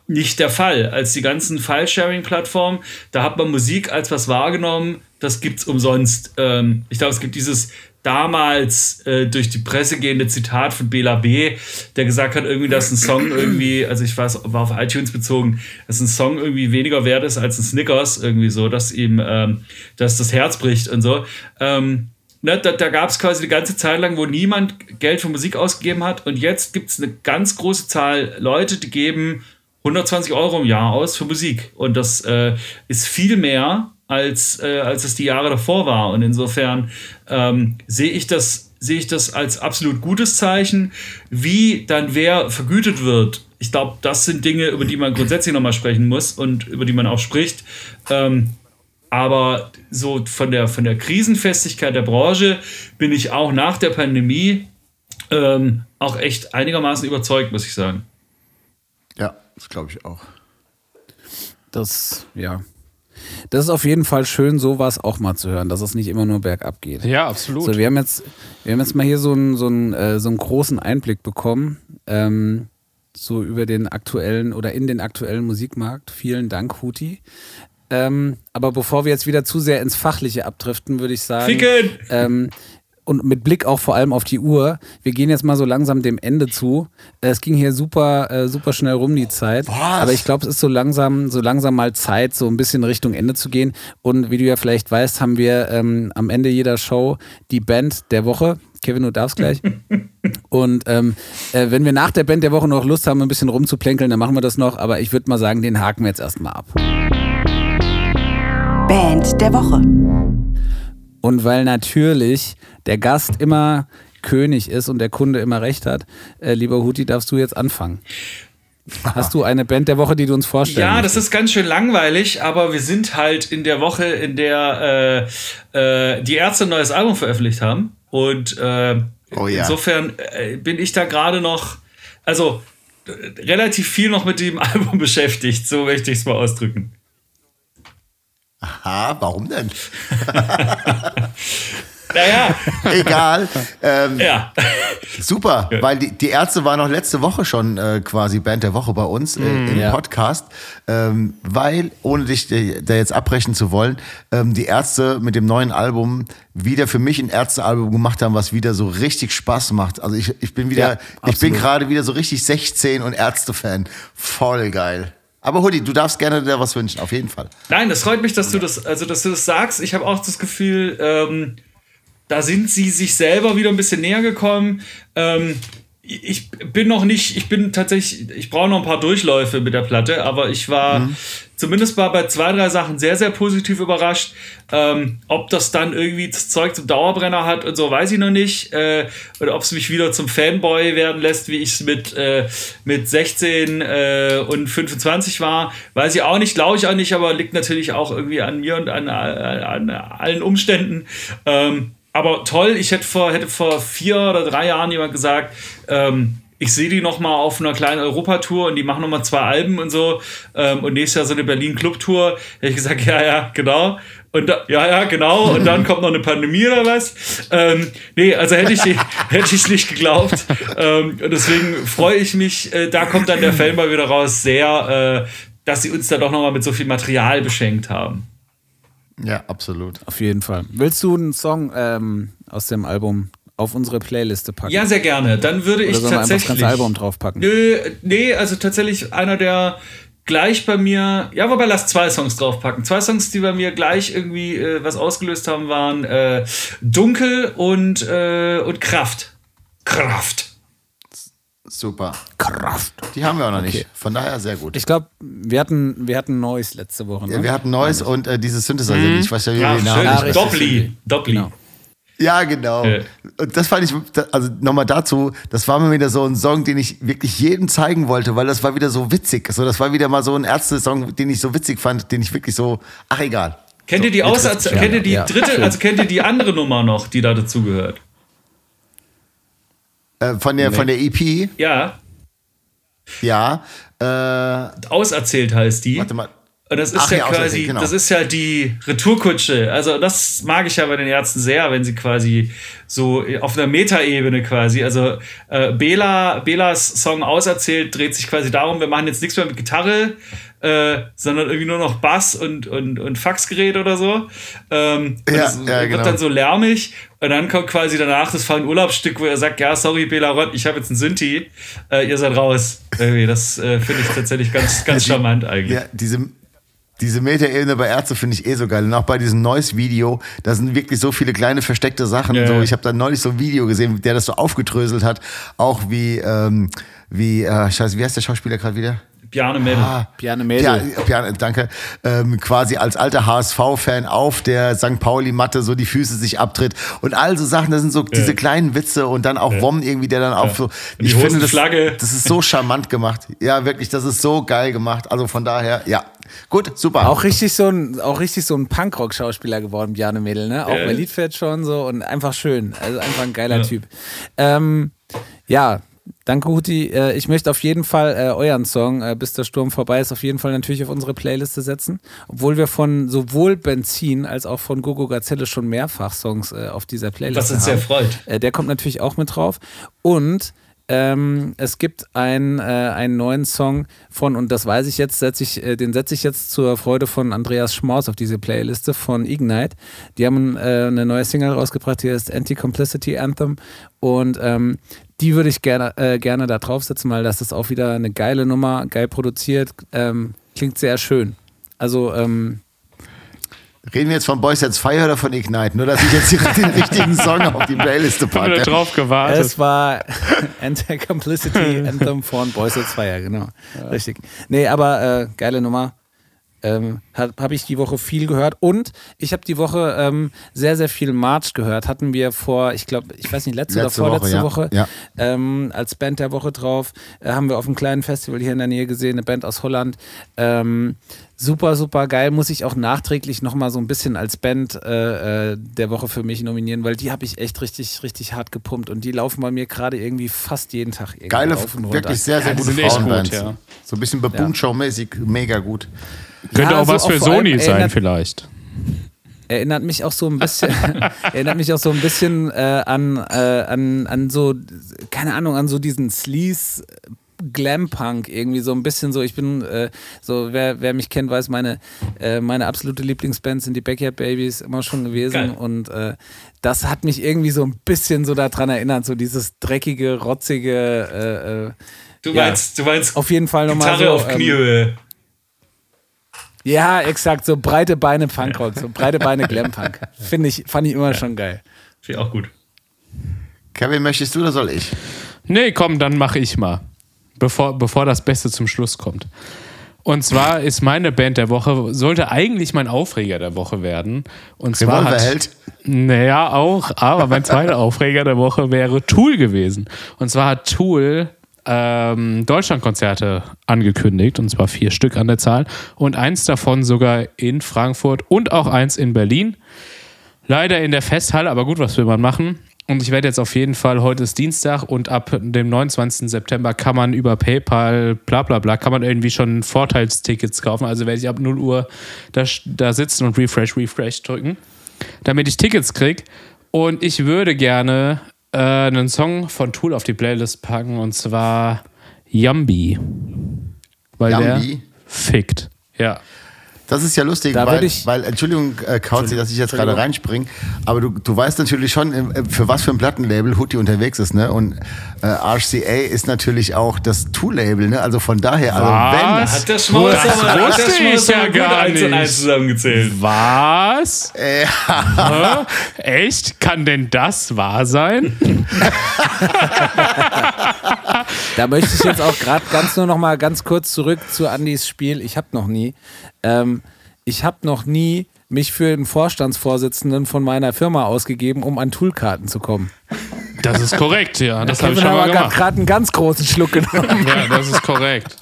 nicht der Fall. Als die ganzen File-Sharing-Plattformen, da hat man Musik als was wahrgenommen, das gibt's umsonst. Ähm, ich glaube, es gibt dieses damals äh, durch die Presse gehende Zitat von Bela B., der gesagt hat, irgendwie, dass ein Song irgendwie, also ich weiß, war auf iTunes bezogen, dass ein Song irgendwie weniger wert ist als ein Snickers, irgendwie so, dass ihm, ähm, dass das Herz bricht und so. Ähm, ne, da da gab es quasi die ganze Zeit lang, wo niemand Geld für Musik ausgegeben hat und jetzt gibt es eine ganz große Zahl Leute, die geben 120 Euro im Jahr aus für Musik und das äh, ist viel mehr als, äh, als es die Jahre davor war. Und insofern ähm, sehe ich das sehe ich das als absolut gutes Zeichen. Wie dann wer vergütet wird, ich glaube, das sind Dinge, über die man grundsätzlich nochmal sprechen muss und über die man auch spricht. Ähm, aber so von der, von der Krisenfestigkeit der Branche bin ich auch nach der Pandemie ähm, auch echt einigermaßen überzeugt, muss ich sagen. Ja, das glaube ich auch. Das, ja. Das ist auf jeden Fall schön, sowas auch mal zu hören, dass es nicht immer nur bergab geht. Ja, absolut. So, wir haben jetzt, wir haben jetzt mal hier so einen, so einen, äh, so einen großen Einblick bekommen, ähm, so über den aktuellen oder in den aktuellen Musikmarkt. Vielen Dank, Huti. Ähm, aber bevor wir jetzt wieder zu sehr ins Fachliche abdriften, würde ich sagen. Ficken! Ähm, und mit Blick auch vor allem auf die Uhr, wir gehen jetzt mal so langsam dem Ende zu. Äh, Es ging hier super, äh, super schnell rum die Zeit. Aber ich glaube, es ist so langsam, so langsam mal Zeit, so ein bisschen Richtung Ende zu gehen. Und wie du ja vielleicht weißt, haben wir ähm, am Ende jeder Show die Band der Woche. Kevin, du darfst gleich. Und ähm, äh, wenn wir nach der Band der Woche noch Lust haben, ein bisschen rumzuplänkeln, dann machen wir das noch. Aber ich würde mal sagen, den haken wir jetzt erstmal ab. Band der Woche. Und weil natürlich der Gast immer König ist und der Kunde immer recht hat, äh, lieber Huti, darfst du jetzt anfangen. Hast du eine Band der Woche, die du uns vorstellen Ja, das ist ganz schön langweilig, aber wir sind halt in der Woche, in der äh, äh, die Ärzte ein neues Album veröffentlicht haben. Und äh, Oh ja. insofern äh, bin ich da gerade noch, also äh, relativ viel noch mit dem Album beschäftigt, so möchte ich es mal ausdrücken. Aha, warum denn? Naja, Egal. ähm, ja. Super, weil die, die Ärzte waren noch letzte Woche schon äh, quasi Band der Woche bei uns äh, im Ja. Podcast, ähm, weil, ohne dich äh, da jetzt abbrechen zu wollen, ähm, die Ärzte mit dem neuen Album wieder für mich ein Ärztealbum gemacht haben, was wieder so richtig Spaß macht. Also ich, ich bin wieder, Ja, ich bin gerade wieder so richtig 16 und Ärzte-Fan. Voll geil. Aber Hudi, du darfst gerne dir was wünschen, auf jeden Fall. Nein, das freut mich, dass du das, also dass du das sagst. Ich habe auch das Gefühl, ähm, da sind sie sich selber wieder ein bisschen näher gekommen. Ähm, ich bin noch nicht, ich bin tatsächlich, ich brauche noch ein paar Durchläufe mit der Platte, aber ich war zumindest mal bei zwei, drei Sachen sehr, sehr positiv überrascht. Ähm, ob das dann irgendwie das Zeug zum Dauerbrenner hat und so, weiß ich noch nicht. Äh, oder ob es mich wieder zum Fanboy werden lässt, wie ich es mit, äh, mit 16 äh, und 25 war. Weiß ich auch nicht, glaube ich auch nicht, aber liegt natürlich auch irgendwie an mir und an, an, an allen Umständen. Ähm, aber toll, ich hätte vor, hätte vor vier oder drei Jahren jemand gesagt, ähm, ich sehe die noch mal auf einer kleinen Europatour und die machen noch mal zwei Alben und so ähm, und nächstes Jahr so eine Berlin-Club-Tour. Hätte ich gesagt, ja, ja, genau. Und da, ja, ja, genau. Und dann kommt noch eine Pandemie oder was. Ähm, nee, also hätte ich, hätte ich nicht geglaubt. Ähm, und deswegen freue ich mich, äh, da kommt dann der Fanboy wieder raus, sehr, äh, dass sie uns da doch noch mal mit so viel Material beschenkt haben. Ja, absolut. Auf jeden Fall. Willst du einen Song ähm, aus dem Album auf unsere Playliste packen? Ja, sehr gerne. Dann würde Oder ich sollen wir einfach das tatsächlich. ganze Album draufpacken? Nö, nee, also tatsächlich einer der gleich bei mir, ja, wobei lass zwei Songs draufpacken. Zwei Songs, die bei mir gleich irgendwie äh, was ausgelöst haben, waren äh, Dunkel und, äh, und Kraft. Kraft. Super. Kraft. Die haben wir auch noch Okay. nicht. Von daher sehr gut. Ich glaube, wir hatten, wir hatten Neues letzte Woche. Ne? Ja, wir hatten Neues und äh, diese Synthesizer, die ich weiß ja, wie Ja, die Namen. Doppli. Doppli. Genau. Ja, genau. Äh. Und das fand ich, also nochmal dazu, das war mir wieder so ein Song, den ich wirklich jedem zeigen wollte, weil das war wieder so witzig. So, das war wieder mal so ein Ärzte-Song, den ich so witzig fand, den ich wirklich so, ach egal. Kennt ihr die Aus trifft's kennt ihr die Ja, dritte, schön. also kennt ihr die andere Nummer noch, die da dazugehört? Äh, von, der, von der EP, Ja, ja. Äh, auserzählt heißt die. warte mal. Und das ist Ach, ja ja, quasi, genau. das ist ja die Retourkutsche. Also das mag ich ja bei den Ärzten sehr, wenn sie quasi so auf einer Metaebene quasi, also äh, Bela, Belas Song auserzählt, dreht sich quasi darum, wir machen jetzt nichts mehr mit Gitarre, äh, sondern irgendwie nur noch Bass und, und, und Faxgerät oder so. Ähm, Ja, das ja, wird genau. dann so lärmig und dann kommt quasi danach das Fallen Urlaubsstück, wo er sagt, ja, sorry, Bela Rott, ich habe jetzt einen Synthi, äh, ihr seid raus. Irgendwie, das äh, finde ich tatsächlich ganz, ganz charmant eigentlich. Ja, diese, diese Metaebene bei Ärzte finde ich eh so geil. Und auch bei diesem Noise-Video, da sind wirklich so viele kleine versteckte Sachen. Ja, so, ich habe da neulich so ein Video gesehen, der das so aufgedröselt hat. Auch wie, ähm, wie, äh, scheiße, wie heißt der Schauspieler gerade wieder? Bjarne Mädel. Bjarne Mädel. Ja, Bjarne, danke. Ähm, quasi als alter HSV-Fan auf der St. Pauli-Matte so die Füße sich abtritt und all so Sachen, das sind so diese kleinen Witze und dann auch Wom irgendwie, der dann auch so. Die Ich finde, das, das ist so charmant gemacht. Ja, wirklich, das ist so geil gemacht. Also von daher, ja. Gut, super. Auch richtig so ein, auch richtig so ein Punkrock-Schauspieler geworden, Bjarne Mädel, ne? Auch Ja. bei Liedfeld schon so und einfach schön. Also einfach ein geiler Typ. Ähm, ja, danke, Huti. Äh, ich möchte auf jeden Fall äh, euren Song, äh, bis der Sturm vorbei ist, auf jeden Fall natürlich auf unsere Playliste setzen. Obwohl wir von sowohl Benzin als auch von Gogo Gazelle schon mehrfach Songs äh, auf dieser Playliste Was uns haben. sehr freut. Äh, der kommt natürlich auch mit drauf. Und ähm, es gibt ein, äh, einen neuen Song von, und das weiß ich jetzt, setz ich, äh, den setze ich jetzt zur Freude von Andreas Schmaus auf diese Playliste von Ignite. Die haben äh, eine neue Single rausgebracht, die heißt Anti-Complicity Anthem. Und ähm, die würde ich gerne, äh, gerne da draufsetzen, weil das ist auch wieder eine geile Nummer, geil produziert, ähm, klingt sehr schön. Also, ähm, Reden wir jetzt von Boys Sets Fire oder von Ignite? Nur, dass ich jetzt hier den richtigen Song auf die Playliste packe. drauf gewartet. Es war Anti-Complicity Anthem von Boys at Fire, genau. Richtig. Nee, aber äh, geile Nummer. Ähm, habe hab ich die Woche viel gehört und ich habe die Woche ähm, sehr, sehr viel March gehört. Hatten wir vor, ich glaube, ich weiß nicht, letzte, Letzte oder Woche, vorletzte ja. Woche, Ja. Ähm, als Band der Woche drauf. Äh, haben wir auf einem kleinen Festival hier in der Nähe gesehen, eine Band aus Holland. Ähm, super, super geil. Muss ich auch nachträglich nochmal so ein bisschen als Band äh, äh, der Woche für mich nominieren, weil die habe ich echt richtig, richtig hart gepumpt und die laufen bei mir gerade irgendwie fast jeden Tag irgendwie Geile, auf und runter. wirklich sehr, sehr Ja, gute sind echt gut, Frauenbands. ja. So ein bisschen Baboon-Show-mäßig, mega gut. Könnte Ja, auch so was für allem Sony sein, erinnert- vielleicht. erinnert mich auch so ein bisschen, erinnert mich auch so ein bisschen äh, an, äh, an, an so, keine Ahnung, an so diesen Sleaze. Glam-Punk irgendwie so ein bisschen so. Ich bin äh, so, wer, wer mich kennt, weiß, meine, äh, meine absolute Lieblingsband sind die Backyard Babies immer schon gewesen. Geil. Und äh, das hat mich irgendwie so ein bisschen so daran erinnert, so dieses dreckige, rotzige. Äh, äh, Du ja. meinst, du meinst Auf jeden Fall nochmal Gitarre so, auf ähm, Kniehöhe. Ja, exakt, so breite Beine Punkrock, so breite Beine Glam-Punk. Finde ich, fand ich immer schon geil. Finde ich auch gut. Kevin, möchtest du oder soll ich? Nee, komm, dann mache ich mal. Bevor, bevor das Beste zum Schluss kommt. Und zwar ist meine Band der Woche, sollte eigentlich mein Aufreger der Woche werden. Und zwar Revolverheld? Naja, auch, aber mein zweiter Aufreger der Woche wäre Tool gewesen. Und zwar hat Tool ähm, Deutschlandkonzerte angekündigt, und zwar vier Stück an der Zahl. Und eins davon sogar in Frankfurt und auch eins in Berlin. Leider in der Festhalle, aber gut, was will man machen? Und ich werde jetzt auf jeden Fall, heute ist Dienstag und ab dem 29. September kann man über PayPal, bla bla bla, kann man irgendwie schon Vorteilstickets kaufen. Also werde ich ab 0 Uhr da, da sitzen und Refresh, Refresh drücken, damit ich Tickets kriege. Und ich würde gerne äh, einen Song von Tool auf die Playlist packen und zwar Yumbi. Weil Yumbi? der fickt. Ja. Das ist ja lustig, Da weil, ich- weil, Entschuldigung, äh, Kauzi, dass ich jetzt gerade reinspringe, aber du, du weißt natürlich schon, äh, für was für ein Plattenlabel Hutti unterwegs ist, ne? Und äh, RCA ist natürlich auch das Tool-Label, ne? Also von daher, also Was? Hat der Schmaus Das aber- hat wusste ich ja gar eins und eins zusammengezählt. Was? wenn. Hä? Echt? Kann denn das wahr sein? Da möchte ich jetzt auch gerade ganz nur noch mal ganz kurz zurück zu Andys Spiel. Ich habe noch nie, ähm, ich habe noch nie mich für den Vorstandsvorsitzenden von meiner Firma ausgegeben, um an Toolkarten zu kommen. Das ist korrekt, ja. Das habe ich schon mal gemacht. gerade einen ganz großen Schluck genommen. Ja, das ist korrekt.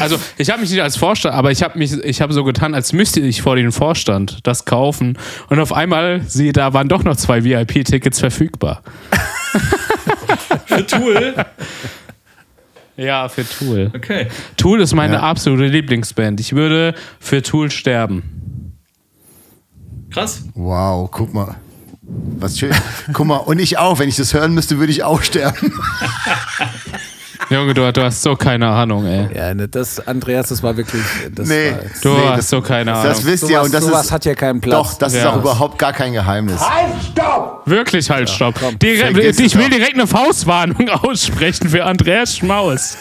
Also, ich habe mich nicht als Vorstand, aber ich habe mich, ich habe so getan, als müsste ich vor den Vorstand das kaufen. Und auf einmal, siehe, da waren doch noch zwei VIP-Tickets verfügbar. Für Tool. Ja, für Tool. Okay. Tool ist meine Ja. absolute Lieblingsband. Ich würde für Tool sterben. Krass. Wow, guck mal. Was schön. Guck mal, und ich auch. Wenn ich das hören müsste, würde ich auch sterben. Junge, du, du hast so keine Ahnung, ey. Ja, ne, das, Andreas, das war wirklich. Das Nee. war, Du Nee, hast das- so keine Ahnung. Das wisst ihr. sowas, Und das sowas ist, hat ja keinen Platz. doch, das ist Ja. auch überhaupt gar kein Geheimnis. Wirklich halt, stopp. komm, Direkt, ich es will direkt eine Faustwarnung aussprechen für Andreas Schmaus.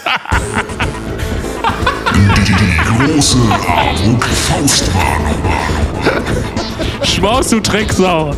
Die große Armut Faustwarnung. Schmaus, du Drecksau.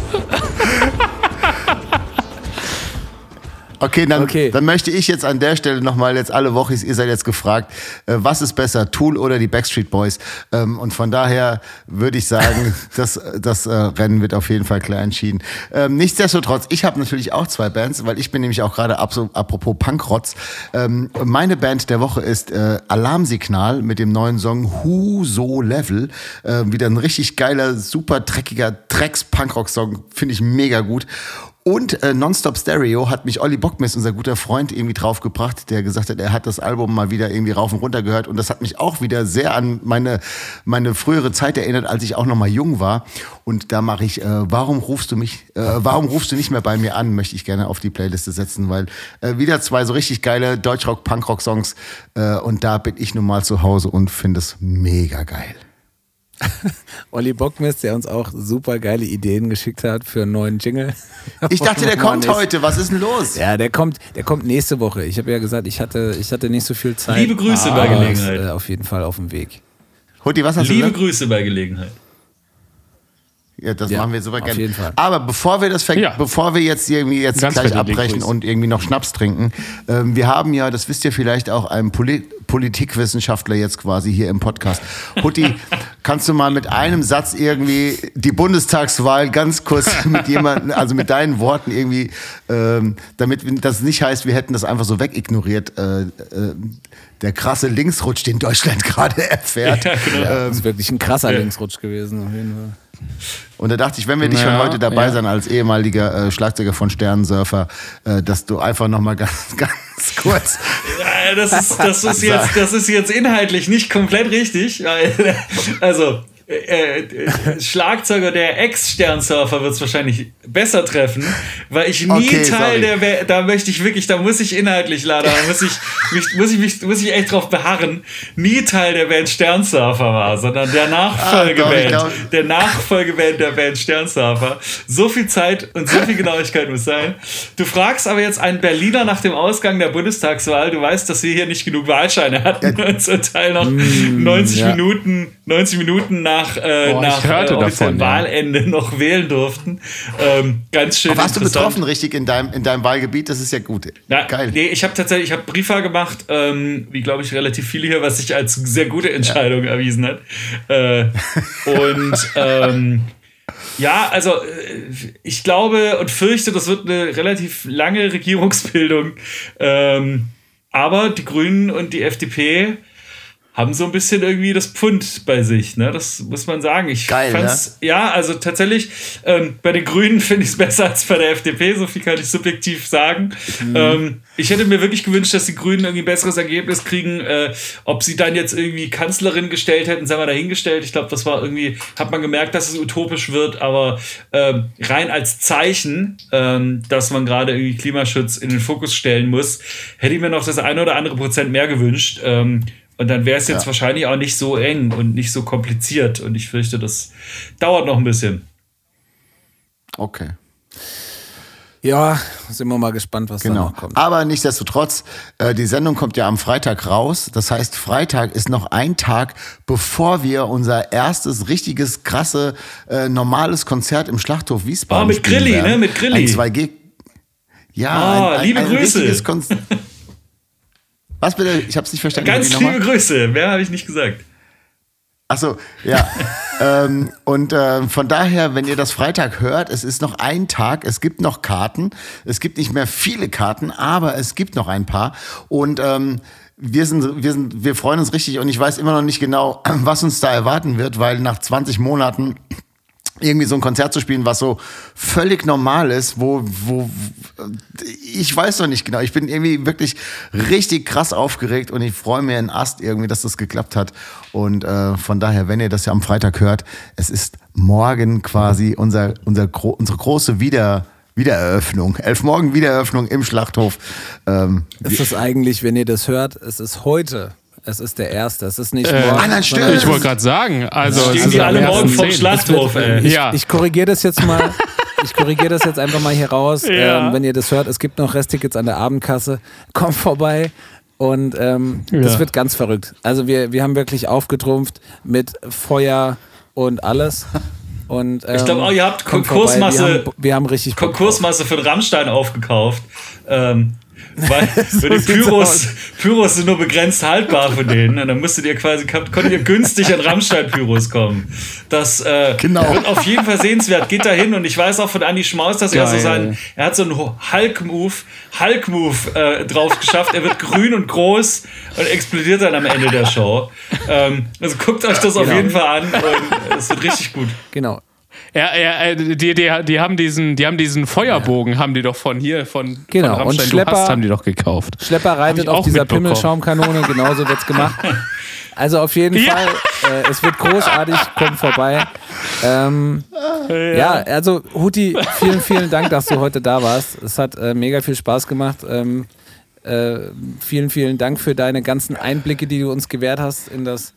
Okay, dann, Okay. dann möchte ich jetzt an der Stelle nochmal jetzt alle Woche, ihr seid jetzt gefragt, äh, was ist besser, Tool oder die Backstreet Boys? Ähm, und von daher würde ich sagen, das, das äh, Rennen wird auf jeden Fall klar entschieden. Ähm, nichtsdestotrotz, ich habe natürlich auch zwei Bands, weil ich bin nämlich auch gerade apropos Punkrotz. Ähm, meine Band der Woche ist äh, Alarmsignal mit dem neuen Song Who So Level. Äh, wieder ein richtig geiler, super dreckiger Drecks-Punkrock-Song, finde ich mega gut. Und äh, Nonstop Stereo hat mich Olli Bockmist, unser guter Freund, irgendwie draufgebracht, der gesagt hat, er hat das Album mal wieder irgendwie rauf und runter gehört. Und das hat mich auch wieder sehr an meine, meine frühere Zeit erinnert, als ich auch noch mal jung war. Und da mache ich, äh, warum rufst du mich, äh, warum rufst du nicht mehr bei mir an, möchte ich gerne auf die Playliste setzen, weil äh, wieder zwei so richtig geile Deutschrock, Punkrock-Songs. Äh, und da bin ich nun mal zu Hause und finde es mega geil. Olli Bockmist, der uns auch super geile Ideen geschickt hat für einen neuen Jingle. Ich dachte, der kommt ist- heute. Was ist denn los? Ja, der kommt, der kommt nächste Woche. Ich habe ja gesagt, ich hatte, ich hatte nicht so viel Zeit. Liebe Grüße bei aber Gelegenheit. Äh, auf jeden Fall auf dem Weg. Hutti, was hast du Liebe gesagt? Grüße bei Gelegenheit. Ja, das Ja, machen wir super gerne. jeden Fall. Aber bevor wir das ver Ja. bevor wir jetzt irgendwie jetzt Ganz gleich abbrechen und irgendwie noch Schnaps trinken, ähm, wir haben ja, das wisst ihr vielleicht auch, einen Poli Politikwissenschaftler jetzt quasi hier im Podcast. Hutti, kannst du mal mit einem Satz irgendwie die Bundestagswahl ganz kurz mit jemandem, also mit deinen Worten irgendwie, ähm, damit das nicht heißt, wir hätten das einfach so wegignoriert, äh, äh, der krasse Linksrutsch, den Deutschland gerade erfährt. Ja, genau. Das ist wirklich ein krasser Linksrutsch gewesen, auf jeden Fall. Und da dachte ich, wenn wir nicht schon Ja, heute dabei ja. sein als ehemaliger äh, Schlagzeuger von Sternensurfer, äh, dass du einfach noch mal ganz, ganz kurz. Das ist, das ist jetzt, das ist jetzt inhaltlich nicht komplett richtig. Also, äh, äh, Schlagzeuger der Ex-Sternsurfer wird es wahrscheinlich besser treffen, weil ich nie Okay, Teil sorry. der, da möchte ich wirklich, da muss ich inhaltlich leider, da muss ich, mich, muss ich mich, muss ich echt drauf beharren, nie Teil der Band Sternsurfer war, sondern der Nachfolgeband, Ah, glaub- der Nachfolgeband der Band Sternsurfer. So viel Zeit und so viel Genauigkeit muss sein. Du fragst aber jetzt einen Berliner nach dem Ausgang der Bundestagswahl. Du weißt, dass wir hier nicht genug Wahlscheine hatten und zum Teil noch 90 ja. Minuten, 90 Minuten nach, äh, Boah, nach äh, davon, ja. Wahlende noch wählen durften. Ähm, ganz schön. Warst du betroffen richtig in deinem, in deinem Wahlgebiet? Das ist ja gut. Ja, Geil. Nee, ich habe tatsächlich, ich habe Briefwahl gemacht, ähm, wie glaube ich relativ viele hier, was sich als sehr gute Entscheidung erwiesen hat. Äh, und ähm, ja, also äh, ich glaube und fürchte, das wird eine relativ lange Regierungsbildung. Ähm, aber die Grünen und die FDP haben so ein bisschen irgendwie das Pfund bei sich, ne? Das muss man sagen. Ich Geil, fand's, ja, also tatsächlich, ähm, bei den Grünen finde ich es besser als bei der FDP, so viel kann ich subjektiv sagen. Ähm, ich hätte mir wirklich gewünscht, dass die Grünen irgendwie ein besseres Ergebnis kriegen. Äh, ob sie dann jetzt irgendwie Kanzlerin gestellt hätten, sei mal dahingestellt. Ich glaube, das war irgendwie, hat man gemerkt, dass es utopisch wird, aber ähm, rein als Zeichen, ähm, dass man gerade irgendwie Klimaschutz in den Fokus stellen muss, hätte ich mir noch das eine oder andere Prozent mehr gewünscht. Ähm, und dann wäre es jetzt Ja. wahrscheinlich auch nicht so eng und nicht so kompliziert. Und ich fürchte, das dauert noch ein bisschen. Okay. Ja, sind wir mal gespannt, was da Genau. noch kommt. Aber nichtsdestotrotz, äh, die Sendung kommt ja am Freitag raus. Das heißt, Freitag ist noch ein Tag, bevor wir unser erstes richtiges, krasse, äh, normales Konzert im Schlachthof Wiesbaden Oh, mit Grilli, werden. ne? Mit Grilli. Ein 2G. Ja, Oh, ein, ein, liebe ein Grüße. Was bitte? Ich hab's nicht verstanden. Ganz liebe Grüße. Mehr habe ich nicht gesagt. Achso, ja. ähm, und äh, von daher, wenn ihr das Freitag hört, es ist noch ein Tag, es gibt noch Karten. Es gibt nicht mehr viele Karten, aber es gibt noch ein paar. Und ähm, wir sind, wir sind, wir freuen uns richtig und ich weiß immer noch nicht genau, was uns da erwarten wird, weil nach 20 Monaten irgendwie so ein Konzert zu spielen, was so völlig normal ist, wo, wo, ich weiß noch nicht genau. Ich bin irgendwie wirklich richtig krass aufgeregt und ich freue mir einen Ast irgendwie, dass das geklappt hat. Und äh, von daher, wenn ihr das ja am Freitag hört, es ist morgen quasi unser, unser, gro unsere große Wieder, Wiedereröffnung. Elf Morgen Wiedereröffnung im Schlachthof. Ähm, Ist es eigentlich, wenn ihr das hört, es ist heute. Es ist der erste. Es ist nicht morgen. Ah, nein, stimmt. Ich wollte gerade sagen, also Stehen es ist die alle morgen 1.10.. vom Schlachthof, ey. Ich, Ja. ich korrigiere das jetzt mal. Ich korrigiere das jetzt einfach mal hier raus. Ja. Ähm, wenn ihr das hört, es gibt noch Resttickets an der Abendkasse. Kommt vorbei. Und ähm, Ja. das wird ganz verrückt. Also wir, wir haben wirklich aufgetrumpft mit Feuer und alles. Und, ähm, Ich glaube auch, ihr habt. Konkursmasse- Wir haben, wir haben richtig. Konkursmasse von Rammstein aufgekauft. Ähm, weil, weil die Pyros, aus. Pyros sind nur begrenzt haltbar von denen. Und dann musstet ihr quasi, konntet ihr günstig an Rammstein-Pyros kommen. Das äh, Genau. wird auf jeden Fall sehenswert. Geht da hin und ich weiß auch von Andy Schmaus, dass er so Geil. sein, er hat so einen Hulk-Move, Hulk-Move äh, drauf geschafft. Er wird grün und groß und explodiert dann am Ende der Show. Ähm, also guckt euch das auf Genau. jeden Fall an und es wird richtig gut. Genau. Ja, ja, äh, die, die, die haben diesen, die haben diesen Feuerbogen, haben die doch von hier, von, Genau, von und Schlepper- hast, haben die doch gekauft. Schlepper reitet auf dieser. Pimmelschaumkanone, genauso wird's gemacht. Also auf jeden Ja. Fall, äh, es wird großartig, kommt vorbei. Ähm, ja. also Huti, vielen, vielen Dank, dass du heute da warst. Es hat äh, mega viel Spaß gemacht. Ähm, äh, vielen, vielen Dank für deine ganzen Einblicke, die du uns gewährt hast in das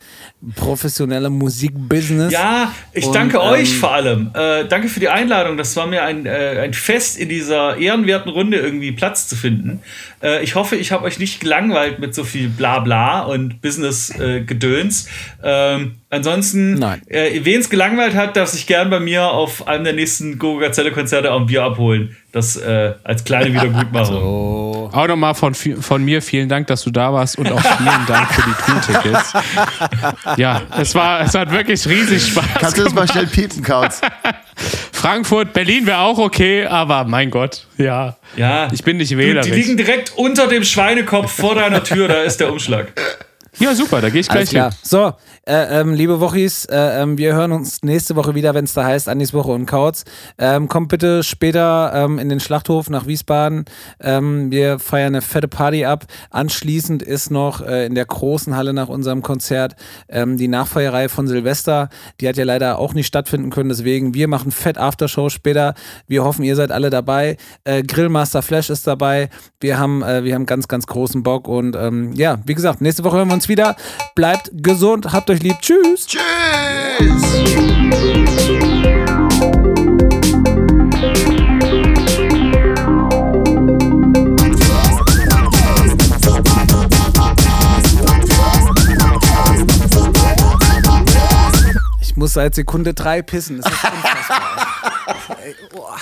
professionelle Musikbusiness. Ja, ich Und, danke ähm, euch vor allem. Äh, danke für die Einladung. Das war mir ein, äh, ein Fest, in dieser ehrenwerten Runde irgendwie Platz zu finden. Äh, ich hoffe, ich habe euch nicht gelangweilt mit so viel Blabla und Business-Gedöns. ähm, ansonsten, Nein. äh, wen es gelangweilt hat, darf sich gern bei mir auf einem der nächsten Gogo Gazelle-Konzerte auch ein Bier abholen. Das äh, als kleine Wiedergutmachung. Auch nochmal von, von mir vielen Dank, dass du da warst und auch vielen Dank für die Tool-Tickets. Ja, es war, es hat wirklich riesig Spaß kannst du das mal schnell piepen, Kautz? Frankfurt, Berlin wäre auch okay, aber mein Gott, ja. Ja, Ich bin nicht die, wählerisch. die liegen direkt unter dem Schweinekopf vor deiner Tür, da ist der Umschlag. Ja, super, da gehe ich gleich hin. So, äh, ähm, liebe Wochis, äh, ähm, wir hören uns nächste Woche wieder, wenn es da heißt, Andis Woche und Kautz. Ähm, kommt bitte später ähm, in den Schlachthof nach Wiesbaden. Ähm, wir feiern eine fette Party ab. Anschließend ist noch äh, in der großen Halle nach unserem Konzert ähm, die Nachfeierei von Silvester. Die hat ja leider auch nicht stattfinden können, deswegen wir machen fett Aftershow später. Wir hoffen, ihr seid alle dabei. Äh, Grillmaster Flash ist dabei. Wir haben, äh, wir haben ganz, ganz großen Bock und ja, wie gesagt, nächste Woche hören wir uns wieder. Bleibt gesund, habt euch lieb. Tschüss. Tschüss! Ich muss seit Sekunde drei pissen. Das ist unfassbar. Ey, boah.